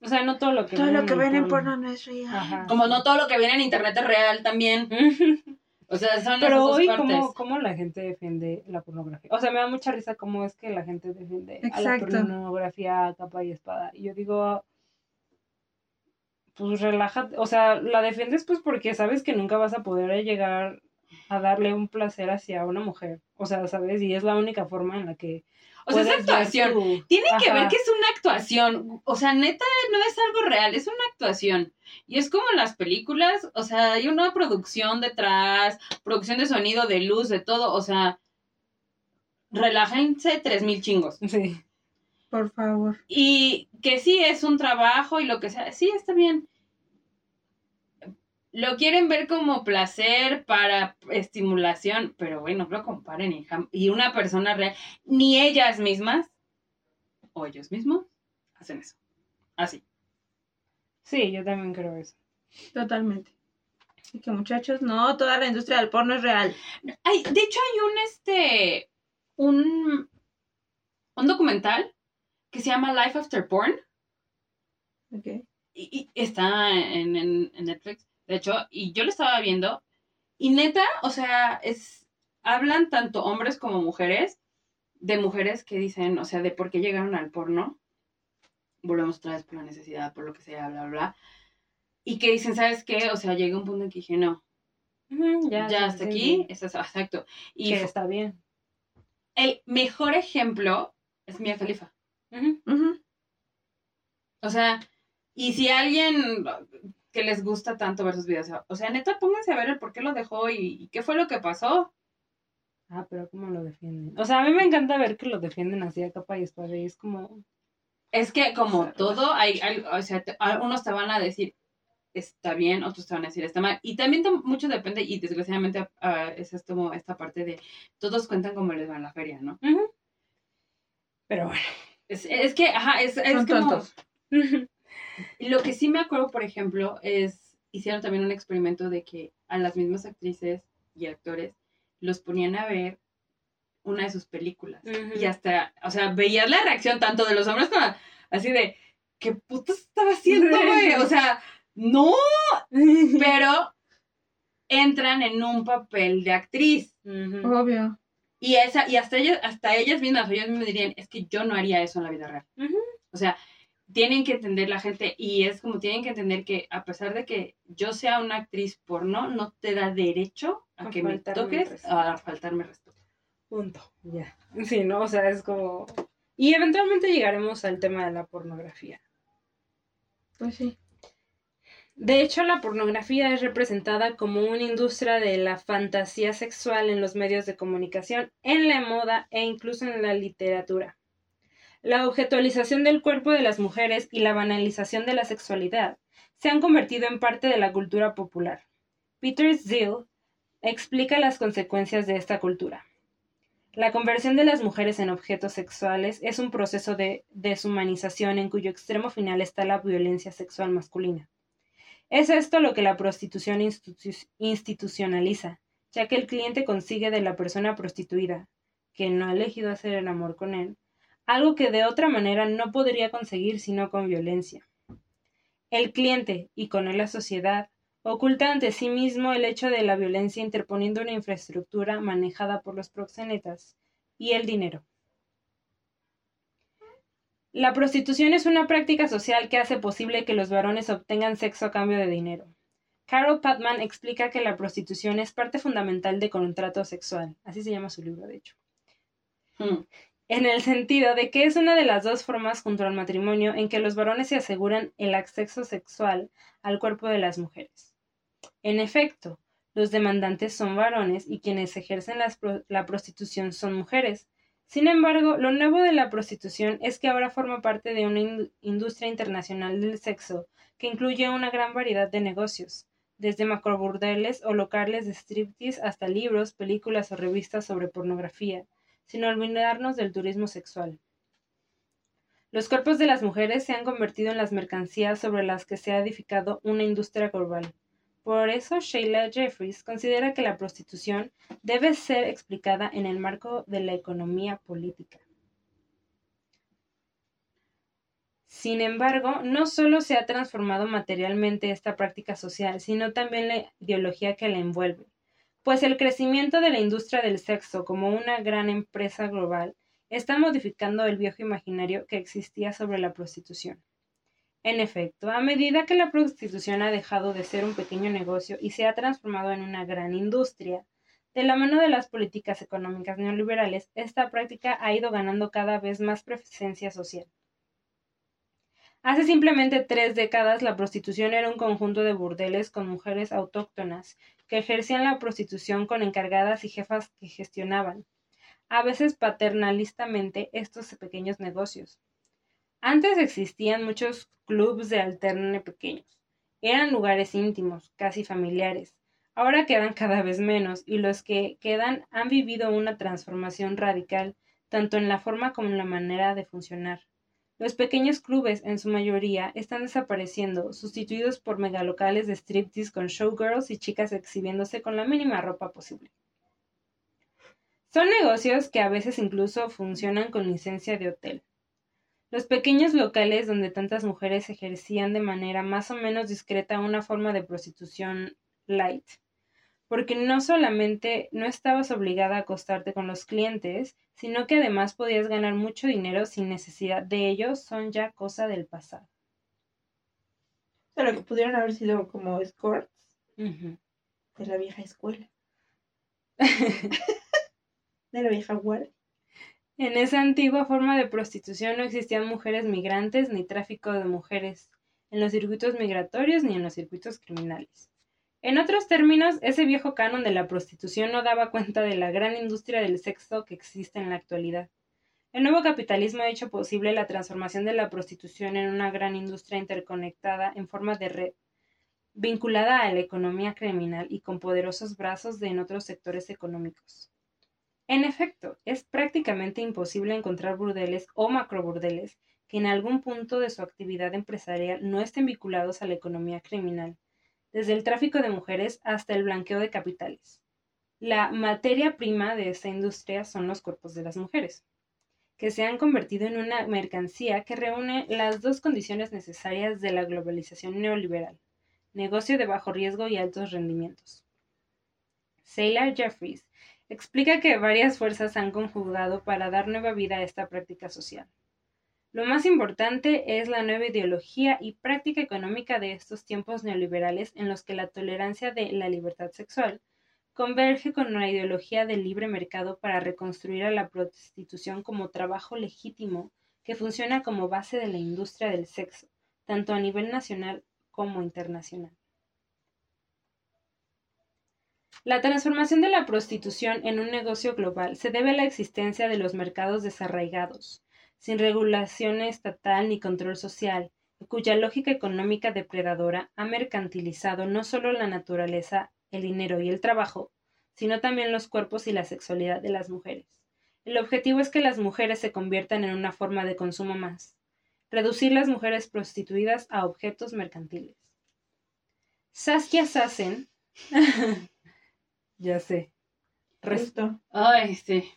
O sea, no todo lo que Todo ven lo que ven en porno no es real. Ajá. como no todo lo que viene en internet es real también. O sea, son Pero hoy. ¿cómo, ¿cómo la gente defiende la pornografía? O sea, me da mucha risa cómo es que la gente defiende a la pornografía a capa y espada. Y yo digo, pues relájate. O sea, la defiendes pues porque sabes que nunca vas a poder llegar a darle un placer hacia una mujer. O sea, ¿sabes? Y es la única forma en la que... O sea, es actuación. tu- Tienen que ver que es una actuación. O sea, neta, no es algo real, es una actuación. Y es como en las películas, o sea, hay una producción detrás, producción de sonido, de luz, de todo. O sea, relájense tres mil chingos. Sí. Por favor. Y que sí es un trabajo y lo que sea, sí está bien. Lo quieren ver como placer para estimulación, pero bueno, no lo comparen y, y una persona real, ni ellas mismas o ellos mismos hacen eso. Así. Sí, yo también creo eso. Totalmente. Así que muchachos, no, toda la industria del porno es real. Hay, de hecho, hay un este un, un documental que se llama Life After Porn. Ok. y, y está en, en- en Netflix, de hecho, y yo lo estaba viendo, y neta, o sea, es, hablan tanto hombres como mujeres, de mujeres que dicen, o sea, de por qué llegaron al porno, volvemos otra vez por la necesidad, por lo que sea, bla, bla, bla, y que dicen, ¿sabes qué? O sea, llegué a un punto en que dije, no, ya, sí, hasta sí, aquí, sí. estás, exacto, y Que está bien. el mejor ejemplo es Mia Khalifa. O sea, y si alguien que les gusta tanto ver sus videos, o sea, neta, pónganse a ver el por qué lo dejó y, y qué fue lo que pasó. Ah, pero ¿cómo lo defienden? O sea, a mí me encanta ver que lo defienden así a capa y espada y es como... Es que como todo, hay, hay- o sea, te- unos te van a decir está bien, otros te van a decir está mal. Y también mucho depende, y desgraciadamente esa es como esta parte de todos cuentan como les va en la feria, ¿no? Pero bueno. Es, es que, ajá, es, es Son como... tontos. Lo que sí me acuerdo, por ejemplo, es, hicieron también un experimento de que a las mismas actrices y actores los ponían a ver una de sus películas. Y hasta, o sea, veías la reacción tanto de los hombres como así de, ¿qué puto estaba haciendo, güey? O sea, no, pero entran en un papel de actriz. Obvio. Y esa, y hasta ellas, hasta ellas mismas, ellas mismas dirían, es que yo no haría eso en la vida real. O sea, tienen que entender la gente, y es como tienen que entender que a pesar de que yo sea una actriz porno, no te da derecho a, A que me toques a faltarme respeto. Punto. Ya. Sí, ¿no? O sea, es como... Y eventualmente llegaremos al tema de la pornografía. Pues sí. De hecho, la pornografía es representada como una industria de la fantasía sexual en los medios de comunicación, en la moda e incluso en la literatura. La objetualización del cuerpo de las mujeres y la banalización de la sexualidad se han convertido en parte de la cultura popular. Peter Ziel explica las consecuencias de esta cultura. La conversión de las mujeres en objetos sexuales es un proceso de deshumanización en cuyo extremo final está la violencia sexual masculina. Es esto lo que la prostitución institu- institucionaliza, ya que el cliente consigue de la persona prostituida, que no ha elegido hacer el amor con él, algo que de otra manera no podría conseguir sino con violencia. El cliente, y con él la sociedad, oculta ante sí mismo el hecho de la violencia interponiendo una infraestructura manejada por los proxenetas y el dinero. La prostitución es una práctica social que hace posible que los varones obtengan sexo a cambio de dinero. Carol Patman explica que la prostitución es parte fundamental de contrato sexual, así se llama su libro de hecho, Hmm. En el sentido de que es una de las dos formas junto al matrimonio en que los varones se aseguran el acceso sexual al cuerpo de las mujeres. En efecto, los demandantes son varones y quienes ejercen la prostitución son mujeres. Sin embargo, lo nuevo de la prostitución es que ahora forma parte de una in- industria internacional del sexo que incluye una gran variedad de negocios, desde macroburdeles o locales de striptease hasta libros, películas o revistas sobre pornografía, sin olvidarnos del turismo sexual. Los cuerpos de las mujeres se han convertido en las mercancías sobre las que se ha edificado una industria global. Por eso, Sheila Jeffries considera que la prostitución debe ser explicada en el marco de la economía política. Sin embargo, no solo se ha transformado materialmente esta práctica social, sino también la ideología que la envuelve, pues el crecimiento de la industria del sexo como una gran empresa global está modificando el viejo imaginario que existía sobre la prostitución. En efecto, a medida que la prostitución ha dejado de ser un pequeño negocio y se ha transformado en una gran industria, de la mano de las políticas económicas neoliberales, esta práctica ha ido ganando cada vez más presencia social. Hace simplemente tres décadas la prostitución era un conjunto de burdeles con mujeres autóctonas que ejercían la prostitución con encargadas y jefas que gestionaban, a veces paternalistamente, estos pequeños negocios. Antes existían muchos clubs de alterne pequeños, Eran lugares íntimos, casi familiares. Ahora quedan cada vez menos y los que quedan han vivido una transformación radical, tanto en la forma como en la manera de funcionar. Los pequeños clubes, en su mayoría, están desapareciendo, sustituidos por megalocales de striptease con showgirls y chicas exhibiéndose con la mínima ropa posible. Son negocios que a veces incluso funcionan con licencia de hotel. Los pequeños locales donde tantas mujeres ejercían de manera más o menos discreta una forma de prostitución light, porque no solamente no estabas obligada a acostarte con los clientes, sino que además podías ganar mucho dinero sin necesidad de ellos, son ya cosa del pasado. Pero que pudieron haber sido como escorts de la vieja escuela. de la vieja guardia. En esa antigua forma de prostitución no existían mujeres migrantes ni tráfico de mujeres en los circuitos migratorios ni en los circuitos criminales. En otros términos, ese viejo canon de la prostitución no daba cuenta de la gran industria del sexo que existe en la actualidad. El nuevo capitalismo ha hecho posible la transformación de la prostitución en una gran industria interconectada en forma de red, vinculada a la economía criminal y con poderosos brazos de en otros sectores económicos. En efecto, es prácticamente imposible encontrar burdeles o macroburdeles que en algún punto de su actividad empresarial no estén vinculados a la economía criminal, desde el tráfico de mujeres hasta el blanqueo de capitales. La materia prima de esta industria son los cuerpos de las mujeres, que se han convertido en una mercancía que reúne las dos condiciones necesarias de la globalización neoliberal, negocio de bajo riesgo y altos rendimientos. Sailor Jeffries explica que varias fuerzas han conjugado para dar nueva vida a esta práctica social. Lo más importante es la nueva ideología y práctica económica de estos tiempos neoliberales en los que la tolerancia de la libertad sexual converge con una ideología del libre mercado para reconstruir a la prostitución como trabajo legítimo que funciona como base de la industria del sexo, tanto a nivel nacional como internacional. La transformación de la prostitución en un negocio global se debe a la existencia de los mercados desarraigados, sin regulación estatal ni control social, cuya lógica económica depredadora ha mercantilizado no solo la naturaleza, el dinero y el trabajo, sino también los cuerpos y la sexualidad de las mujeres. El objetivo es que las mujeres se conviertan en una forma de consumo más, reducir las mujeres prostituidas a objetos mercantiles. Saskia Sassen, ya sé, res- Justo. Ay, sí.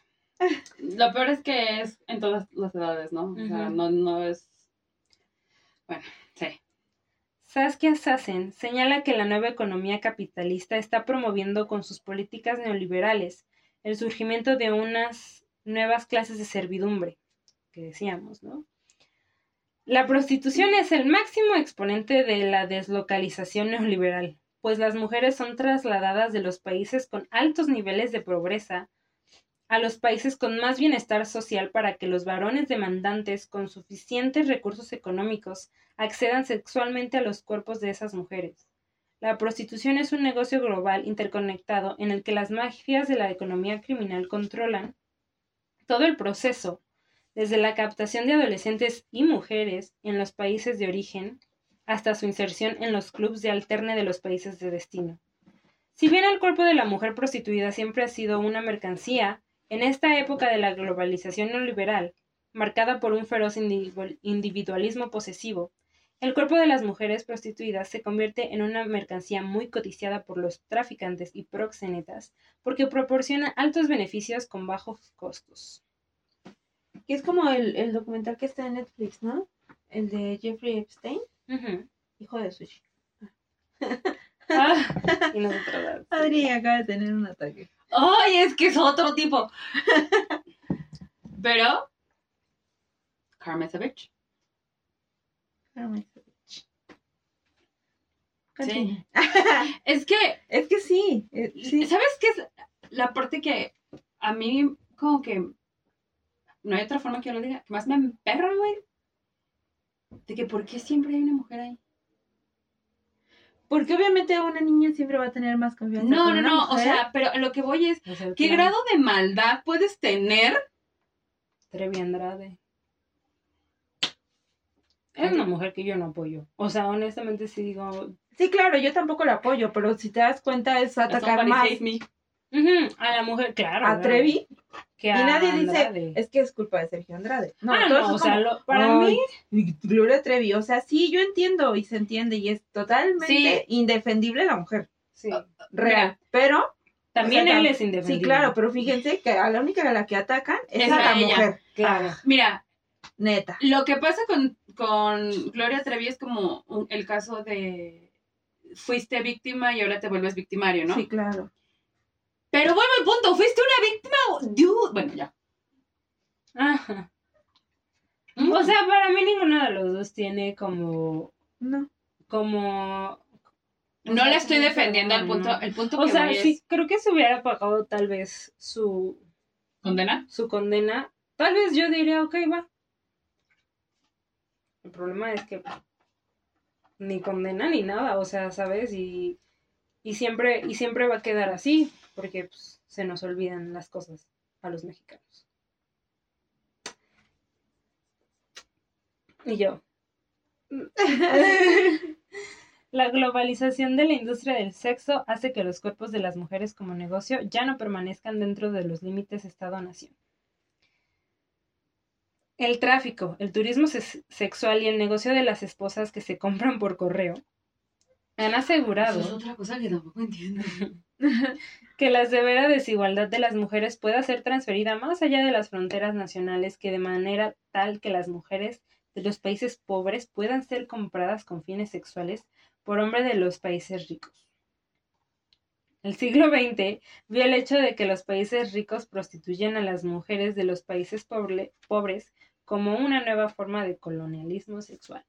Lo peor es que es en todas las edades, ¿no? O sea, no, no es. Bueno, sí. Saskia Sassen señala que la nueva economía capitalista está promoviendo con sus políticas neoliberales el surgimiento de unas nuevas clases de servidumbre, que decíamos, ¿no? La prostitución es el máximo exponente de la deslocalización neoliberal, pues las mujeres son trasladadas de los países con altos niveles de pobreza a los países con más bienestar social para que los varones demandantes con suficientes recursos económicos accedan sexualmente a los cuerpos de esas mujeres. La prostitución es un negocio global interconectado en el que las mafias de la economía criminal controlan todo el proceso, desde la captación de adolescentes y mujeres en los países de origen hasta su inserción en los clubes de alterne de los países de destino. Si bien el cuerpo de la mujer prostituida siempre ha sido una mercancía, en esta época de la globalización neoliberal, marcada por un feroz individual- individualismo posesivo, el cuerpo de las mujeres prostituidas se convierte en una mercancía muy codiciada por los traficantes y proxenetas porque proporciona altos beneficios con bajos costos. Que es como el, el documental que está en Netflix, ¿no? El de Jeffrey Epstein, hijo de sushi. Ah, y nosotros, Adri acaba de tener un ataque. ¡Ay, es que es otro tipo! Pero. Karma is a bitch. Continúa. Es que Es que sí, eh, sí. ¿Sabes qué es la parte que a mí como que no hay otra forma que yo lo diga, que más me emperra, güey? De que ¿por qué siempre hay una mujer ahí? Porque obviamente una niña siempre va a tener más confianza. No, con no, no, o sea, pero lo que voy es, ¿qué plan. grado de maldad puedes tener? Trevi Andrade. Es una mujer que yo no apoyo. O sea, honestamente sí digo, Sí, claro, yo tampoco lo apoyo, pero si te das cuenta es atacar más A la mujer, claro. a Trevi que y nadie Andrade. dice, es que es culpa de Sergio Andrade. No, ah, no, o sea, como, lo- para "Ay, mí, Gloria Trevi, o sea, sí, yo entiendo y se entiende y es totalmente Sí. indefendible la mujer, sí. real, Mira, pero También o sea, él es indefendible. Sí, claro, pero fíjense que a la única a la que atacan es, Es a a la ella. mujer. Claro. Ah, Mira, neta. lo que pasa con, con Gloria Trevi es como un- el caso de fuiste víctima y ahora te vuelves victimario, ¿no? Sí, claro. Pero vuelvo al punto, fuiste una víctima. Dude. Bueno, ya. Ajá. Mm. O sea, para mí ninguno de los dos tiene como, No. como, no la estoy defendiendo al no. punto. El punto o que sea, voy sí, es creo que se hubiera pagado tal vez su, condena. su condena, tal vez yo diría, ok, va. El problema es que ni condena ni nada, o sea, ¿sabes? Y, y siempre, y siempre va a quedar así, porque pues, se nos olvidan las cosas a los mexicanos. Y yo. La globalización de la industria del sexo hace que los cuerpos de las mujeres como negocio ya no permanezcan dentro de los límites Estado-nación. El tráfico, el turismo sexual y el negocio de las esposas que se compran por correo han asegurado Eso es otra cosa que tampoco entiendo. que la severa desigualdad de las mujeres pueda ser transferida más allá de las fronteras nacionales, que de manera tal que las mujeres de los países pobres puedan ser compradas con fines sexuales por hombres de los países ricos. El siglo XX vio el hecho de que los países ricos prostituyen a las mujeres de los países pobre- pobres como una nueva forma de colonialismo sexual.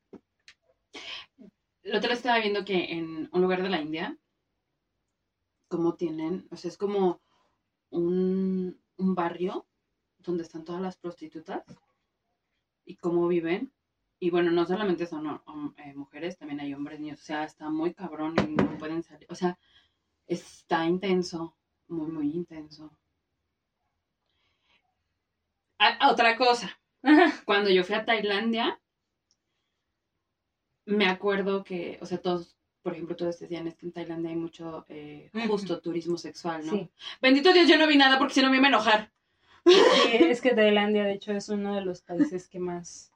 El otro estaba viendo que en un lugar de la India, como tienen, o sea, es como un, un barrio donde están todas las prostitutas y cómo viven. Y bueno, no solamente son eh, mujeres, también hay hombres, niños. O sea, está muy cabrón y no pueden salir. O sea, está intenso, muy, muy intenso. Ah, otra cosa, cuando yo fui a Tailandia, me acuerdo que, o sea, todos, por ejemplo, todos decían es que en Tailandia hay mucho eh, justo turismo sexual, ¿no? Sí. Bendito Dios, yo no vi nada porque si no me iba a enojar. Sí, es que Tailandia, de hecho, es uno de los países que más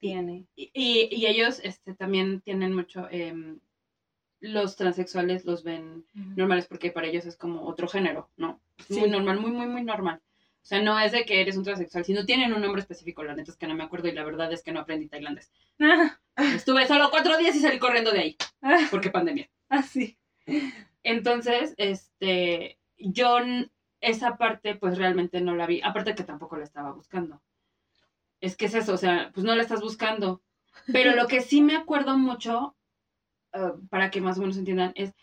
tiene. Y, y- y ellos este, también tienen mucho, em, los transexuales los ven normales porque para ellos es como otro género, ¿no? Sí. muy normal, muy, muy, muy normal. O sea, no es de que eres un transexual, sino tienen un nombre específico, la neta es que no me acuerdo y la verdad es que no aprendí tailandés. Ah, Estuve solo cuatro días y salí corriendo de ahí, ah, porque pandemia. ah, sí. Entonces, este, yo esa parte pues realmente no la vi, aparte que tampoco la estaba buscando. Es que es eso, o sea, pues no la estás buscando. Pero lo que sí me acuerdo mucho, eh, para que más o menos entiendan, es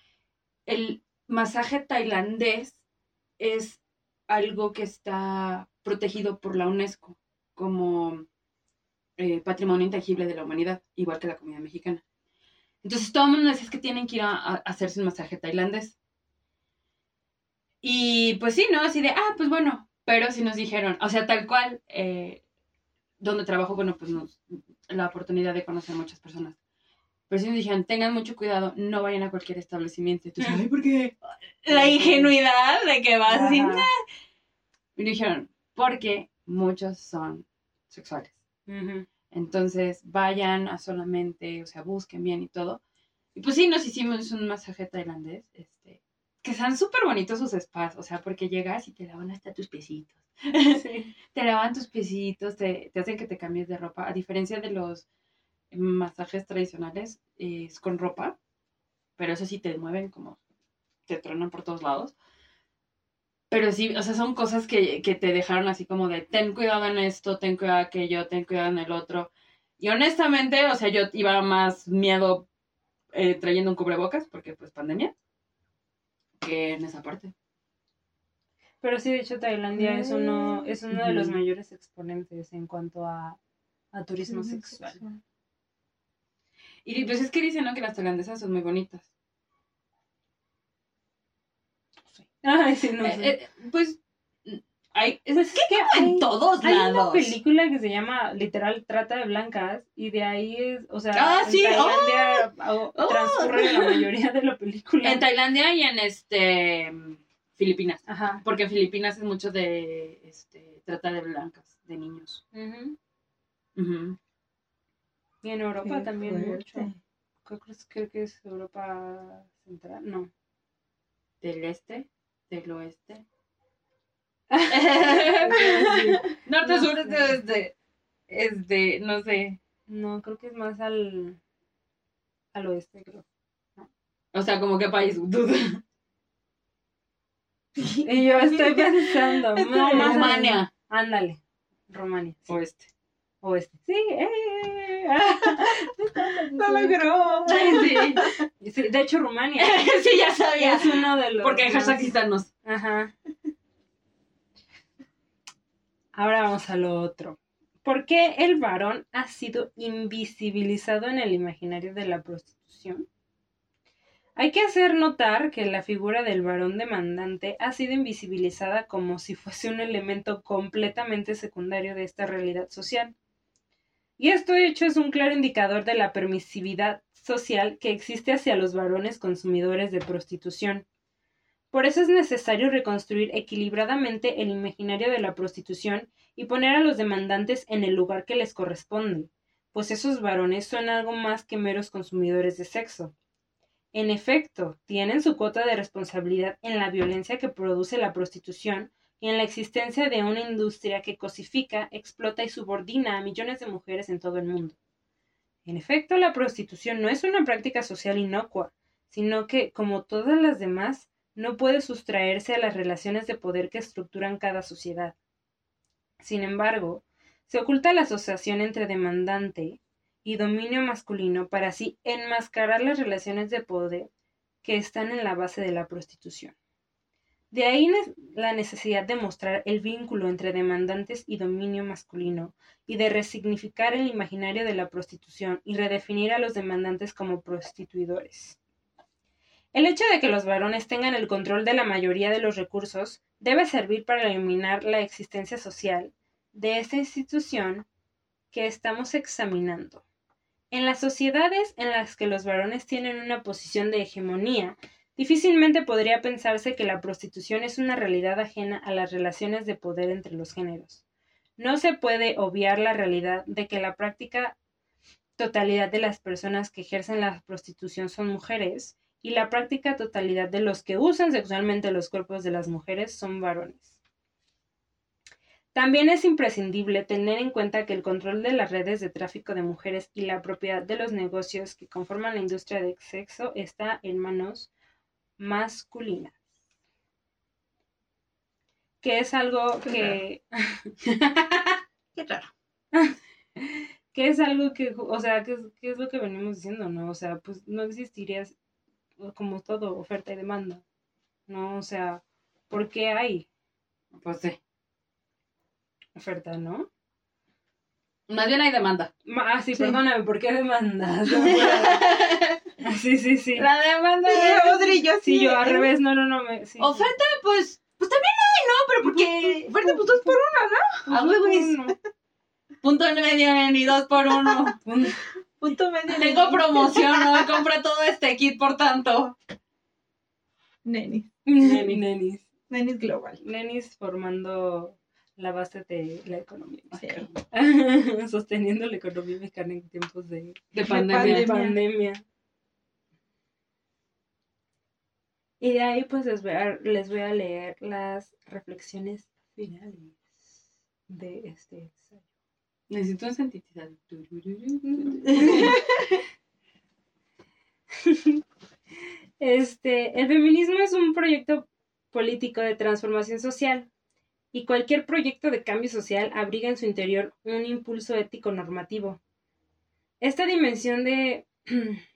el masaje tailandés es algo que está protegido por la UNESCO como eh, patrimonio intangible de la humanidad, igual que la comida mexicana. Entonces todo el mundo decía "Es que tienen que ir a, a hacerse un masaje tailandés. Y pues sí, ¿no? Así de, ah, pues bueno, pero sí nos dijeron, o sea, tal cual, eh, donde trabajo, bueno, pues nos, la oportunidad de conocer muchas personas. Pero sí nos dijeron, tengan mucho cuidado, no vayan a cualquier establecimiento. Entonces, ay, ¿por qué? La ingenuidad de que vas Ajá. "Nah". Y nos dijeron, porque muchos son sexuales. Entonces vayan a solamente, o sea, busquen bien y todo. Y pues sí, nos hicimos un masaje tailandés, este, que sean súper bonitos sus spas, o sea, porque llegas y te lavan hasta tus piecitos. Sí. Te lavan tus piecitos, te, te hacen que te cambies de ropa, a diferencia de los masajes tradicionales, es con ropa, pero eso sí te mueven como, te tronan por todos lados. Pero sí, o sea, son cosas que, que te dejaron así como de, ten cuidado en esto, ten cuidado en aquello, ten cuidado en el otro. Y honestamente, o sea, yo iba más miedo eh, trayendo un cubrebocas, porque pues pandemia, que en esa parte. Pero sí, de hecho, Tailandia es uno, es uno de los Ujú. mayores exponentes en cuanto a, a turismo sexual. Y pues es que dicen, ¿no? Que las tailandesas son muy bonitas. Ay, sí, no Eh, sé. eh, pues Hay, es que es que en hay- todos Hay una lados. película que se llama literal Trata de Blancas y de ahí es, o sea, Ah, en sí, Tailandia Oh. transcurre la mayoría de la película. En Tailandia y en este Filipinas. Ajá. Porque en Filipinas es mucho de este trata de blancas, de niños. Ujú. Y en Europa Qué también fuerte. mucho. Creo que, es, creo que es Europa Central, no. Del este, del oeste. Norte, No sur, este, oeste. Este, no sé. No, creo que es más al, al oeste, creo. O sea, como qué país. Y yo estoy pensando, no, más Rumania. Ándale, Rumania. sí. Oeste. Oeste. Sí, eh. Lo logró. Sí, Sí, de hecho, Rumania sí, ya sabía. es uno de los. Porque hay hashtag gitanos. Ajá. Ahora vamos a lo otro. ¿Por qué el varón ha sido invisibilizado en el imaginario de la prostitución? Hay que hacer notar que la figura del varón demandante ha sido invisibilizada como si fuese un elemento completamente secundario de esta realidad social. Y esto hecho es un claro indicador de la permisividad social que existe hacia los varones consumidores de prostitución. Por eso es necesario reconstruir equilibradamente el imaginario de la prostitución y poner a los demandantes en el lugar que les corresponde, pues esos varones son algo más que meros consumidores de sexo. En efecto, tienen su cuota de responsabilidad en la violencia que produce la prostitución y en la existencia de una industria que cosifica, explota y subordina a millones de mujeres en todo el mundo. En efecto, la prostitución no es una práctica social inocua, sino que, como todas las demás, no puede sustraerse a las relaciones de poder que estructuran cada sociedad. Sin embargo, se oculta la asociación entre demandante y dominio masculino para así enmascarar las relaciones de poder que están en la base de la prostitución. De ahí la necesidad de mostrar el vínculo entre demandantes y dominio masculino y de resignificar el imaginario de la prostitución y redefinir a los demandantes como prostituidores. El hecho de que los varones tengan el control de la mayoría de los recursos debe servir para eliminar la existencia social de esta institución que estamos examinando. En las sociedades en las que los varones tienen una posición de hegemonía, difícilmente podría pensarse que la prostitución es una realidad ajena a las relaciones de poder entre los géneros. No se puede obviar la realidad de que la práctica totalidad de las personas que ejercen la prostitución son mujeres y la práctica totalidad de los que usan sexualmente los cuerpos de las mujeres son varones. También es imprescindible tener en cuenta que el control de las redes de tráfico de mujeres y la propiedad de los negocios que conforman la industria del sexo está en manos masculinas. Que es algo que, Qué raro. que es algo que, o sea, que es, que es lo que venimos diciendo, ¿no? O sea, pues no existiría como todo oferta y demanda, ¿no? O sea, ¿por qué hay Pues sí. oferta, no? Más bien hay demanda. Ma- Ah, sí, Sí. perdóname, ¿por qué demandas? Ah, sí, sí, sí. La demanda Sí, es- Audrey, yo sí. Sí, yo al eh, revés, no, no, no. Me, sí, Oferta, pues, pues también hay, ¿no? Pero porque. Oferta, pues dos por Ah, güey, güey. Punto en medio ni dos por uno. Punto medio. Tengo promoción, ¿no? Compré todo este kit, por tanto. Nenis. Nenis. Nenis. Nenis global. Nenis formando la base de la economía mexicana. Sosteniendo la economía mexicana en tiempos de, De pandemia. de pandemia. Y de ahí pues les voy a, les voy a leer las reflexiones finales de este ensayo. Necesito un sintetizador. Este, el feminismo es un proyecto político de transformación social y cualquier proyecto de cambio social abriga en su interior un impulso ético normativo. Esta dimensión de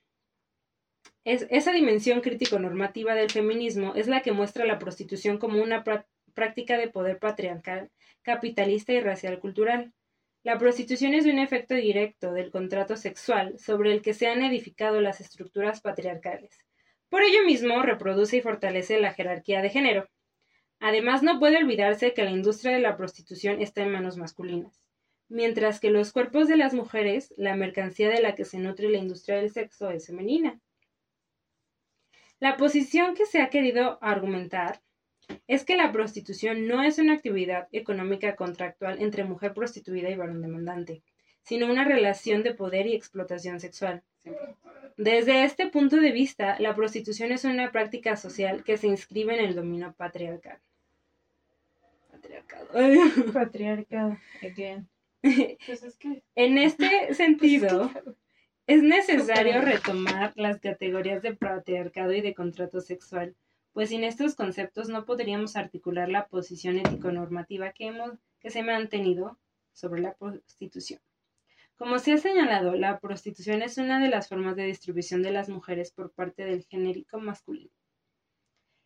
es, esa dimensión crítico normativa del feminismo es la que muestra la prostitución como una práctica de poder patriarcal, capitalista y racial cultural. La prostitución es un efecto directo del contrato sexual sobre el que se han edificado las estructuras patriarcales. Por ello mismo, reproduce y fortalece la jerarquía de género. Además, no puede olvidarse que la industria de la prostitución está en manos masculinas, mientras que los cuerpos de las mujeres, la mercancía de la que se nutre la industria del sexo es femenina. La posición que se ha querido argumentar es que la prostitución no es una actividad económica contractual entre mujer prostituida y varón demandante, sino una relación de poder y explotación sexual. Desde este punto de vista, la prostitución es una práctica social que se inscribe en el dominio patriarcal. Patriarcado. Patriarcado, again. Pues es que En este sentido, es necesario retomar las categorías de patriarcado y de contrato sexual, pues sin estos conceptos no podríamos articular la posición ético-normativa que, hemos, que se ha mantenido sobre la prostitución. Como se ha señalado, la prostitución es una de las formas de distribución de las mujeres por parte del genérico masculino.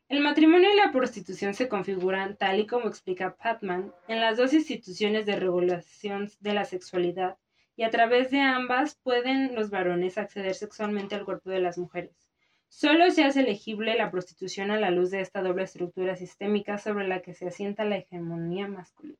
El matrimonio y la prostitución se configuran, tal y como explica Patman, en las dos instituciones de regulación de la sexualidad, y a través de ambas pueden los varones acceder sexualmente al cuerpo de las mujeres. Solo se hace elegible la prostitución a la luz de esta doble estructura sistémica sobre la que se asienta la hegemonía masculina.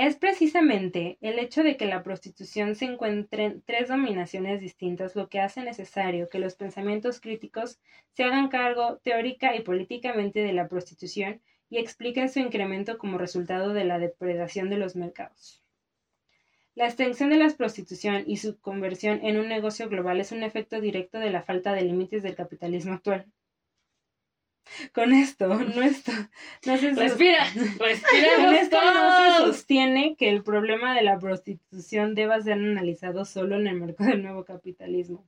Es precisamente el hecho de que la prostitución se encuentre en tres dominaciones distintas lo que hace necesario que los pensamientos críticos se hagan cargo teórica y políticamente de la prostitución y expliquen su incremento como resultado de la depredación de los mercados. La extensión de la prostitución y su conversión en un negocio global es un efecto directo de la falta de límites del capitalismo actual. Con esto, no, esto, no se respira, con esto no se sostiene que el problema de la prostitución deba ser analizado solo en el marco del nuevo capitalismo.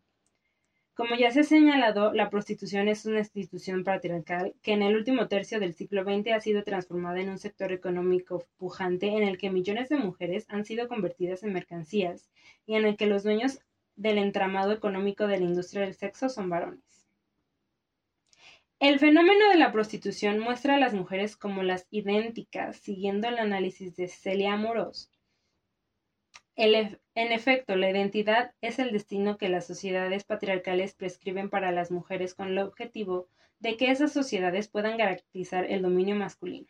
Como ya se ha señalado, la prostitución es una institución patriarcal que en el último tercio del siglo XX ha sido transformada en un sector económico pujante en el que millones de mujeres han sido convertidas en mercancías y en el que los dueños del entramado económico de la industria del sexo son varones. El fenómeno de la prostitución muestra a las mujeres como las idénticas, siguiendo el análisis de Celia Amorós. En efecto, la identidad es el destino que las sociedades patriarcales prescriben para las mujeres con el objetivo de que esas sociedades puedan garantizar el dominio masculino.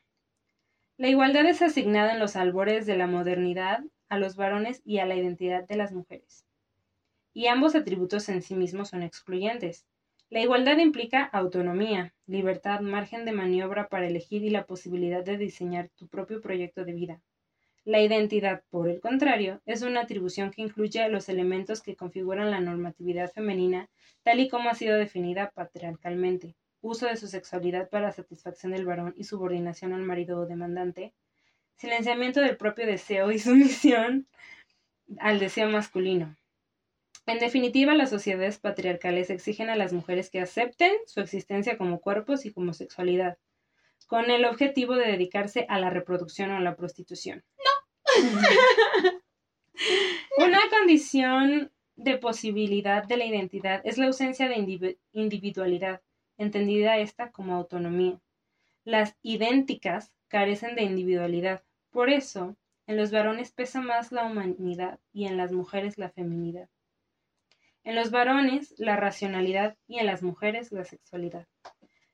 La igualdad es asignada en los albores de la modernidad a los varones y a la identidad de las mujeres. Y ambos atributos en sí mismos son excluyentes. La igualdad implica autonomía, libertad, margen de maniobra para elegir y la posibilidad de diseñar tu propio proyecto de vida. La identidad, por el contrario, es una atribución que incluye los elementos que configuran la normatividad femenina tal y como ha sido definida patriarcalmente. Uso de su sexualidad para satisfacción del varón y subordinación al marido o demandante. Silenciamiento del propio deseo y sumisión al deseo masculino. En definitiva, las sociedades patriarcales exigen a las mujeres que acepten su existencia como cuerpos y como sexualidad, con el objetivo de dedicarse a la reproducción o a la prostitución. No. Una condición de posibilidad de la identidad es la ausencia de indivi- individualidad, entendida esta como autonomía. Las idénticas carecen de individualidad. Por eso, en los varones pesa más la humanidad y en las mujeres la feminidad. En los varones la racionalidad y en las mujeres la sexualidad.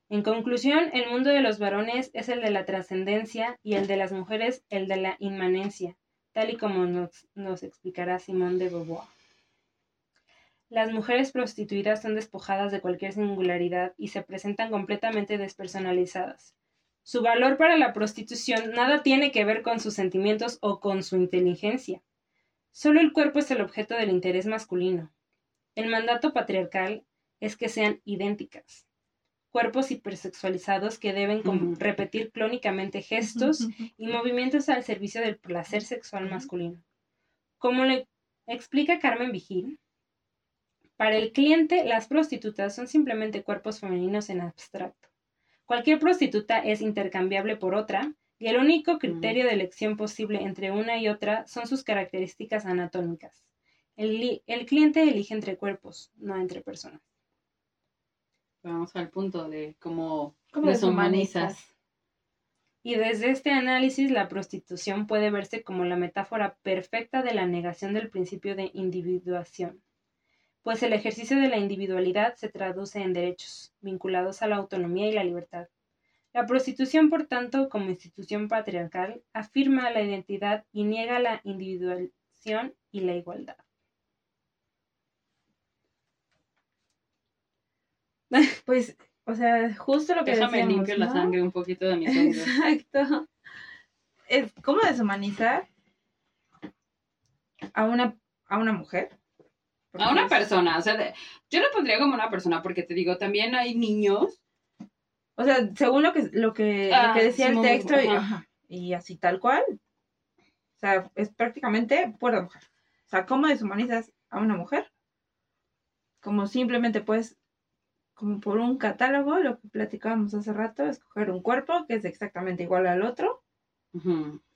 En conclusión, el mundo de los varones es el de la trascendencia y el de las mujeres el de la inmanencia, tal y como nos, nos explicará Simón de Beauvoir. Las mujeres prostituidas son despojadas de cualquier singularidad y se presentan completamente despersonalizadas. Su valor para la prostitución nada tiene que ver con sus sentimientos o con su inteligencia. Solo el cuerpo es el objeto del interés masculino. El mandato patriarcal es que sean idénticas. Cuerpos hipersexualizados que deben repetir clónicamente gestos y movimientos al servicio del placer sexual masculino. Como le explica Carmen Vigil, para el cliente las prostitutas son simplemente cuerpos femeninos en abstracto. Cualquier prostituta es intercambiable por otra y el único criterio de elección posible entre una y otra son sus características anatómicas. El, el cliente elige entre cuerpos, no entre personas. Vamos al punto de cómo ¿Cómo deshumanizas? Y desde este análisis, la prostitución puede verse como la metáfora perfecta de la negación del principio de individuación, pues el ejercicio de la individualidad se traduce en derechos vinculados a la autonomía y la libertad. La prostitución, por tanto, como institución patriarcal, afirma la identidad y niega la individuación y la igualdad. Pues, o sea, justo lo que Déjame decíamos, limpio la sangre un poquito de mis oídos. Exacto. Es como deshumanizar a una, a una mujer. A una persona, o sea, de- yo lo pondría como una persona, porque te digo, también hay niños. O sea, según lo que, lo que, Ah, lo que decía sí, el muy- texto, y, ajá. ajá, y así tal cual. O sea, es prácticamente pura mujer. O sea, ¿cómo deshumanizas a una mujer? Como simplemente puedes, como por un catálogo, lo que platicábamos hace rato, escoger un cuerpo que es exactamente igual al otro,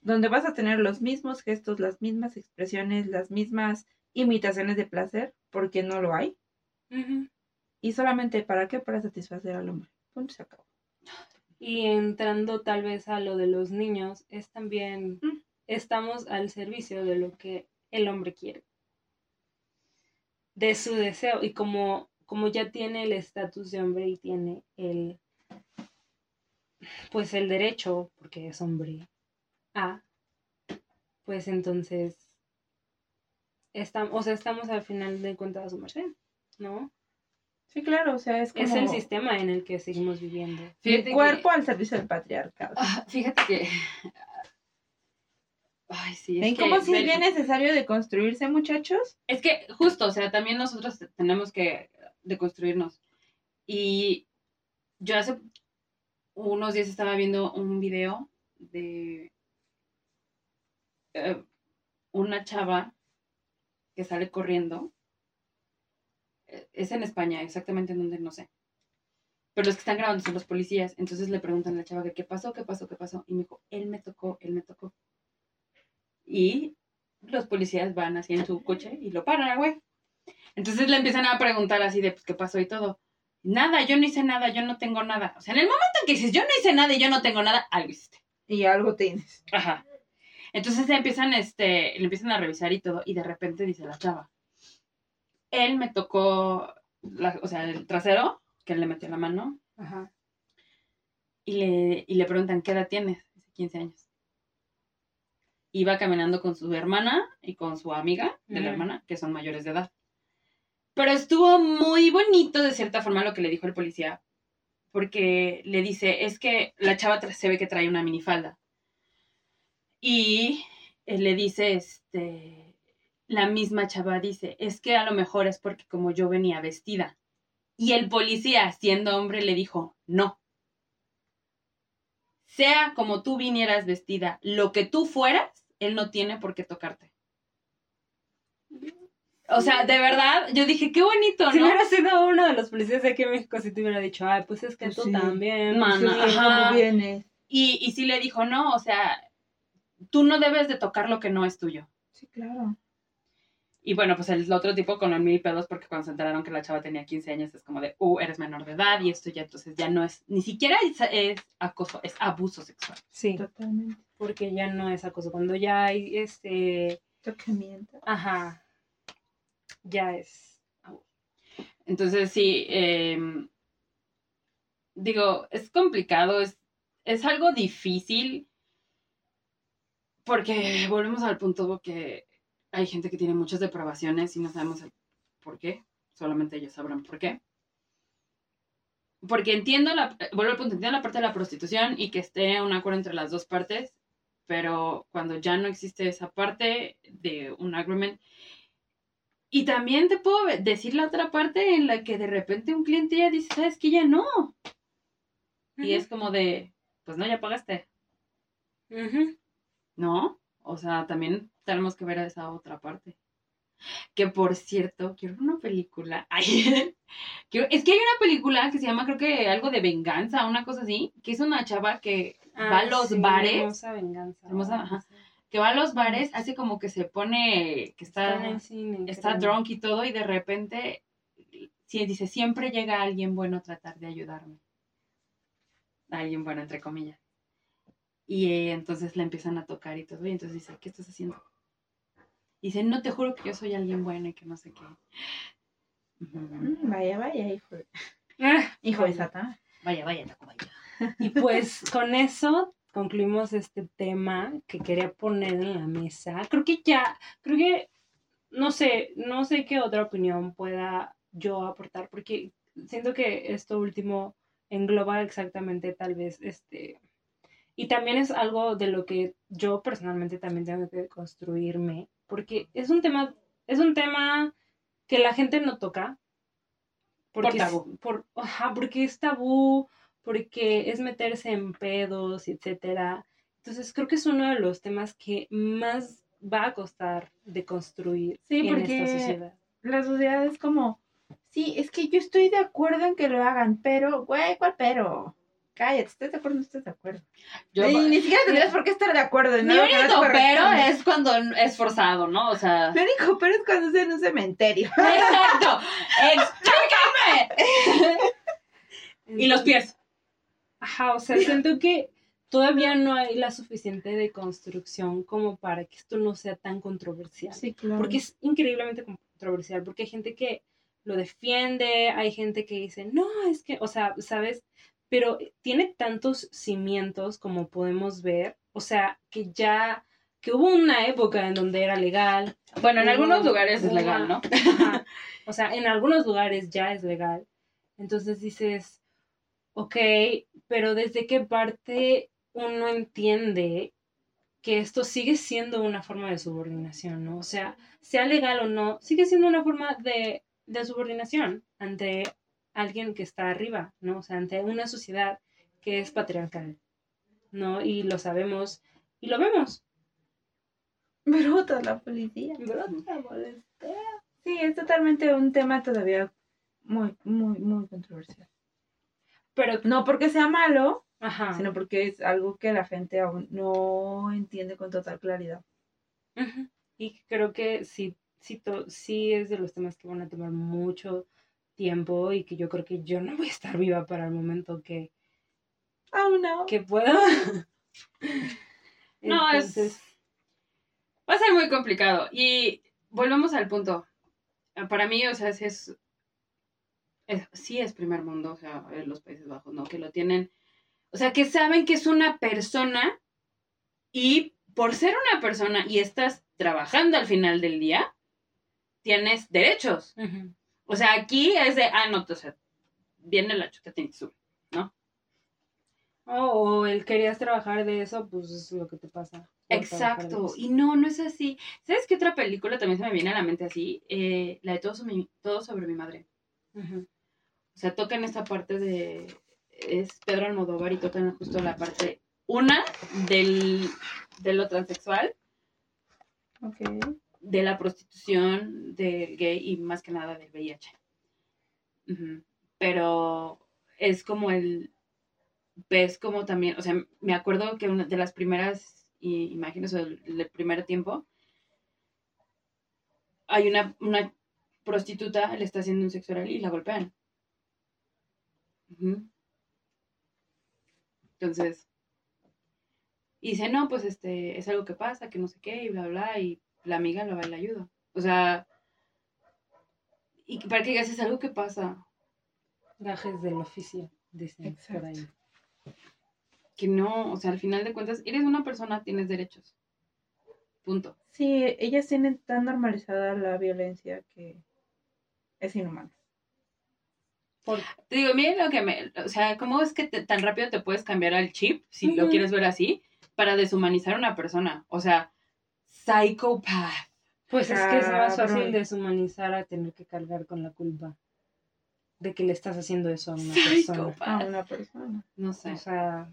donde vas a tener los mismos gestos, las mismas expresiones, las mismas imitaciones de placer, porque no lo hay. Y solamente para qué? Para satisfacer al hombre. Punto, se acabó. Y entrando tal vez a lo de los niños, es también, estamos al servicio de lo que el hombre quiere, de su deseo. Y como, como ya tiene el estatus de hombre y tiene el, pues el derecho, porque es hombre, a, pues entonces, estamos, o sea, estamos al final de cuentas a su merced, ¿no? Sí, claro, o sea, es como Es el sistema en el que seguimos viviendo. Fíjate que- cuerpo al servicio del patriarcado. Ah, fíjate que. Ay, sí. Es ¿Ven que, cómo sí es bien necesario de construirse, muchachos? Es que justo, o sea, también nosotros tenemos que deconstruirnos. Y yo hace unos días estaba viendo un video de eh, una chava que sale corriendo. Eh, Es en España, exactamente en donde no sé. Pero los que están grabando son los policías. Entonces le preguntan a la chava que qué pasó, qué pasó, qué pasó. Y me dijo, él me tocó, él me tocó. Y los policías van así en su coche y lo paran, güey. Entonces le empiezan a preguntar así de, pues, ¿qué pasó y todo? Nada, yo no hice nada, yo no tengo nada. O sea, en el momento en que dices, yo no hice nada y yo no tengo nada, algo hiciste. Y algo tienes. Ajá. Entonces le empiezan, este, le empiezan a revisar y todo, y de repente dice la chava, él me tocó, la- o sea, el trasero, que él le metió la mano, Ajá. y le, y le preguntan, ¿qué edad tienes? Dice, 15 años. Iba caminando con su hermana y con su amiga de la hermana, que son mayores de edad. Pero estuvo muy bonito de cierta forma lo que le dijo el policía, porque le dice, es que la chava se ve que trae una minifalda. Y él le dice, este, la misma chava dice, es que a lo mejor es porque como yo venía vestida. Y el policía, siendo hombre, le dijo, no. Sea como tú vinieras vestida, lo que tú fueras, él no tiene por qué tocarte. O sea, de verdad, yo dije, qué bonito, Si ¿no? hubiera sido uno de los policías de aquí en México, si te hubiera dicho, ay, pues es que Pues tú sí. también. Mana, pues sí, ajá. ¿Cómo vienes? Y, y sí le dijo, no, o sea, tú no debes de tocar lo que no es tuyo. Sí, claro. Y bueno, pues el otro tipo con los mil pedos, porque cuando se enteraron que la chava tenía 15 años, es como de, uh, eres menor de edad y esto ya entonces ya no es, ni siquiera es, es acoso, es abuso sexual. Sí, Totalmente. porque ya no es acoso. Cuando ya hay este. Tocamiento. Ajá. Ya es. Entonces sí, em, digo, es complicado, es, es algo difícil, porque volvemos al punto que hay gente que tiene muchas depravaciones y no sabemos el por qué, solamente ellos sabrán por qué. Porque entiendo la, vuelvo al punto, entiendo la parte de la prostitución y que esté un acuerdo entre las dos partes, pero cuando ya no existe esa parte de un agreement, y también te puedo decir la otra parte en la que de repente un cliente ya dice, ¿sabes que Ya no. Y es como de, pues no, ya pagaste. ¿no? O sea, también tenemos que ver a esa otra parte. Que por cierto, quiero ver una película. Ay, quiero- es que hay una película que se llama, creo que algo de venganza, una cosa así, que es una chava que va a Ah, los sí, bares, Hermosa venganza. Hermosa, Ah, ajá. Que va a los bares, hace como que se pone, que Está está, drunk y todo, y de repente, sí, dice, siempre llega alguien bueno a tratar de ayudarme. Alguien bueno, entre comillas. Y eh, entonces le empiezan a tocar y todo, y entonces dice, ¿qué estás haciendo? Y dice, no, te juro que yo soy alguien bueno y que no sé qué. Mm, vaya, vaya, hijo. Hijo de. Satán. Vaya, vaya, loco, vaya. Y pues con eso concluimos este tema que quería poner en la mesa. Creo que ya, creo que, no sé, no sé qué otra opinión pueda yo aportar, porque siento que esto último engloba exactamente tal vez este... Y también es algo de lo que yo personalmente también tengo que construirme, porque es un tema, es un tema que la gente no toca. Porque Por tabú. Es, por, ajá, porque es tabú, porque es meterse en pedos, etcétera. Entonces creo que es uno de los temas que más va a costar de construir Sí, en porque- esta sociedad. La sociedad es como, sí, es que yo estoy de acuerdo en que lo hagan, pero, güey, ¿cuál pero? Cállate, ¿estás de acuerdo o no estás de acuerdo? Yo, ni, ni siquiera tendrías por qué estar de acuerdo. mi no te único pero es cuando es forzado, ¿no? O sea. Mi único pero es cuando es en un cementerio. Exacto. ¡Explícame! y los pies. Ajá, o sea, siento que todavía no hay la suficiente deconstrucción como para que esto no sea tan controversial. Sí, claro. Porque es increíblemente controversial, porque hay gente que lo defiende, hay gente que dice, no, es que, o sea, ¿sabes? Pero tiene tantos cimientos como podemos ver, o sea, que ya, que hubo una época en donde era legal. Bueno, en algunos lugares es legal, ¿no? Ajá. O sea, en algunos lugares ya es legal. Entonces dices, ok, pero ¿desde qué parte uno entiende que esto sigue siendo una forma de subordinación, ¿no? O sea, sea legal o no, sigue siendo una forma de, de subordinación ante alguien que está arriba, ¿no? O sea, ante una sociedad que es patriarcal, ¿no? Y lo sabemos y lo vemos. Bruta la policía. Sí, es totalmente un tema todavía muy, muy, muy controversial. Pero, No porque sea malo, ajá. sino porque es algo que la gente aún no entiende con total claridad. Y creo que sí, sí, to- sí es de los temas que van a tomar mucho tiempo y que yo creo que yo no voy a estar viva para el momento que, Aún no. que pueda. No, es. Va a ser muy complicado. Y volvemos al punto. Para mí, o sea, es, es- sí es primer mundo, o sea, en los Países Bajos, ¿no? Que lo tienen. O sea, que saben que es una persona y por ser una persona y estás trabajando al final del día, tienes derechos. O sea, aquí es de, ah, no, o sea, viene la chuta, que subir. Oh, o el querías trabajar de eso, pues es lo que te pasa. Exacto, y no, no es así. ¿Sabes qué otra película también se me viene a la mente así? Eh, la de todo sobre, mi, todo sobre mi madre. O sea, tocan esta parte de. Es Pedro Almodóvar y tocan justo la parte. Una del, de lo transexual, Ok. de la prostitución, del gay y más que nada del VIH. Pero es como el. Ves como también. O sea, me acuerdo que una de las primeras imágenes o del, del primer tiempo. Hay una, una prostituta, le está haciendo un sexo oral y la golpean. Entonces, y dice, no, pues este, es algo que pasa, que no sé qué, y bla, bla, y la amiga la va y la ayuda. O sea, y para que digas, es algo que pasa, Gajes del oficio, dicen por ahí. que no, o sea, al final de cuentas, eres una persona, tienes derechos. Punto. Sí, ellas tienen tan normalizada la violencia que es inhumana. Te digo, miren lo que me, o sea, ¿cómo es que te- tan rápido te puedes cambiar al chip, si lo Ujú. quieres ver así, para deshumanizar a una persona? O sea, psychopath. Pues es que es más fácil deshumanizar a tener que cargar con la culpa de que le estás haciendo eso a una persona. Psychopath. A una persona. No sé. O sea,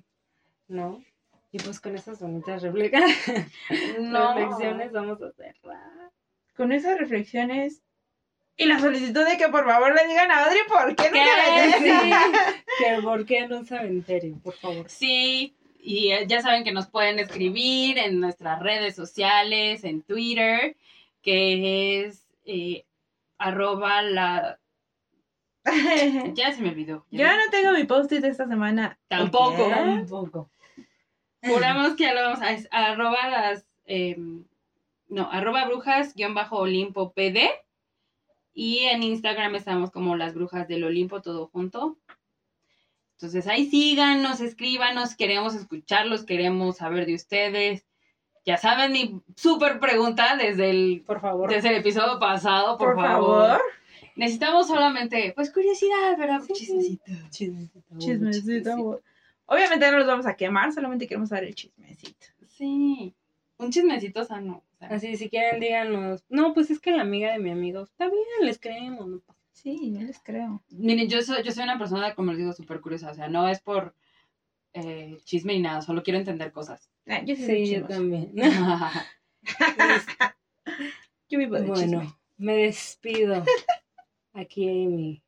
¿no? Y pues con esas bonitas No. reflexiones vamos a cerrar. Con esas reflexiones y la solicitud de que por favor le digan a Audrey por qué no se mete. Que por qué en un cementerio, por favor. Sí, y eh, ya saben que nos pueden escribir en nuestras redes sociales, en Twitter, que es eh, arroba la... Ya se me olvidó. Yo no tengo mi post-it esta semana. Tampoco. Tampoco. Juramos que ya lo vamos a... es arroba las... em, no, arroba brujas guion bajo Olimpo PD. Y en Instagram estamos como las brujas del Olimpo, todo junto. Entonces ahí síganos, escríbanos, queremos escucharlos, queremos saber de ustedes. Ya saben, mi súper pregunta desde el, Por favor. desde el episodio pasado, por, Por, favor. favor. Necesitamos solamente, pues, curiosidad, ¿verdad? Sí. Chismecito. Chismecito. Chismecito. Obviamente no los vamos a quemar, solamente queremos dar el chismecito. Sí, un chismecito sano. Sea, Así, si quieren, díganos. No, pues es que la amiga de mi amigo. Está bien, les creemos. No pasa Sí, yo les creo. Miren, yo soy, yo soy una persona, como les digo, súper curiosa. O sea, no es por eh, chisme ni nada, solo quiero entender cosas. Ah, yo sí, yo también. Yo vivo de chisme. bueno, me despido. Aquí Amy.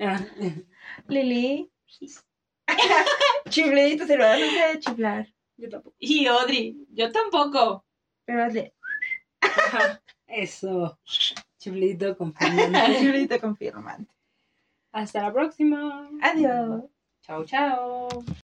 Ah, Lili. Chifledito se lo dan a chiflar. yo tampoco. y Audrey, yo tampoco. Pero hazle. Eso. Chiflito con Fernanda. Chifledito confirmante. Hasta la próxima. Adiós. Chao, chao.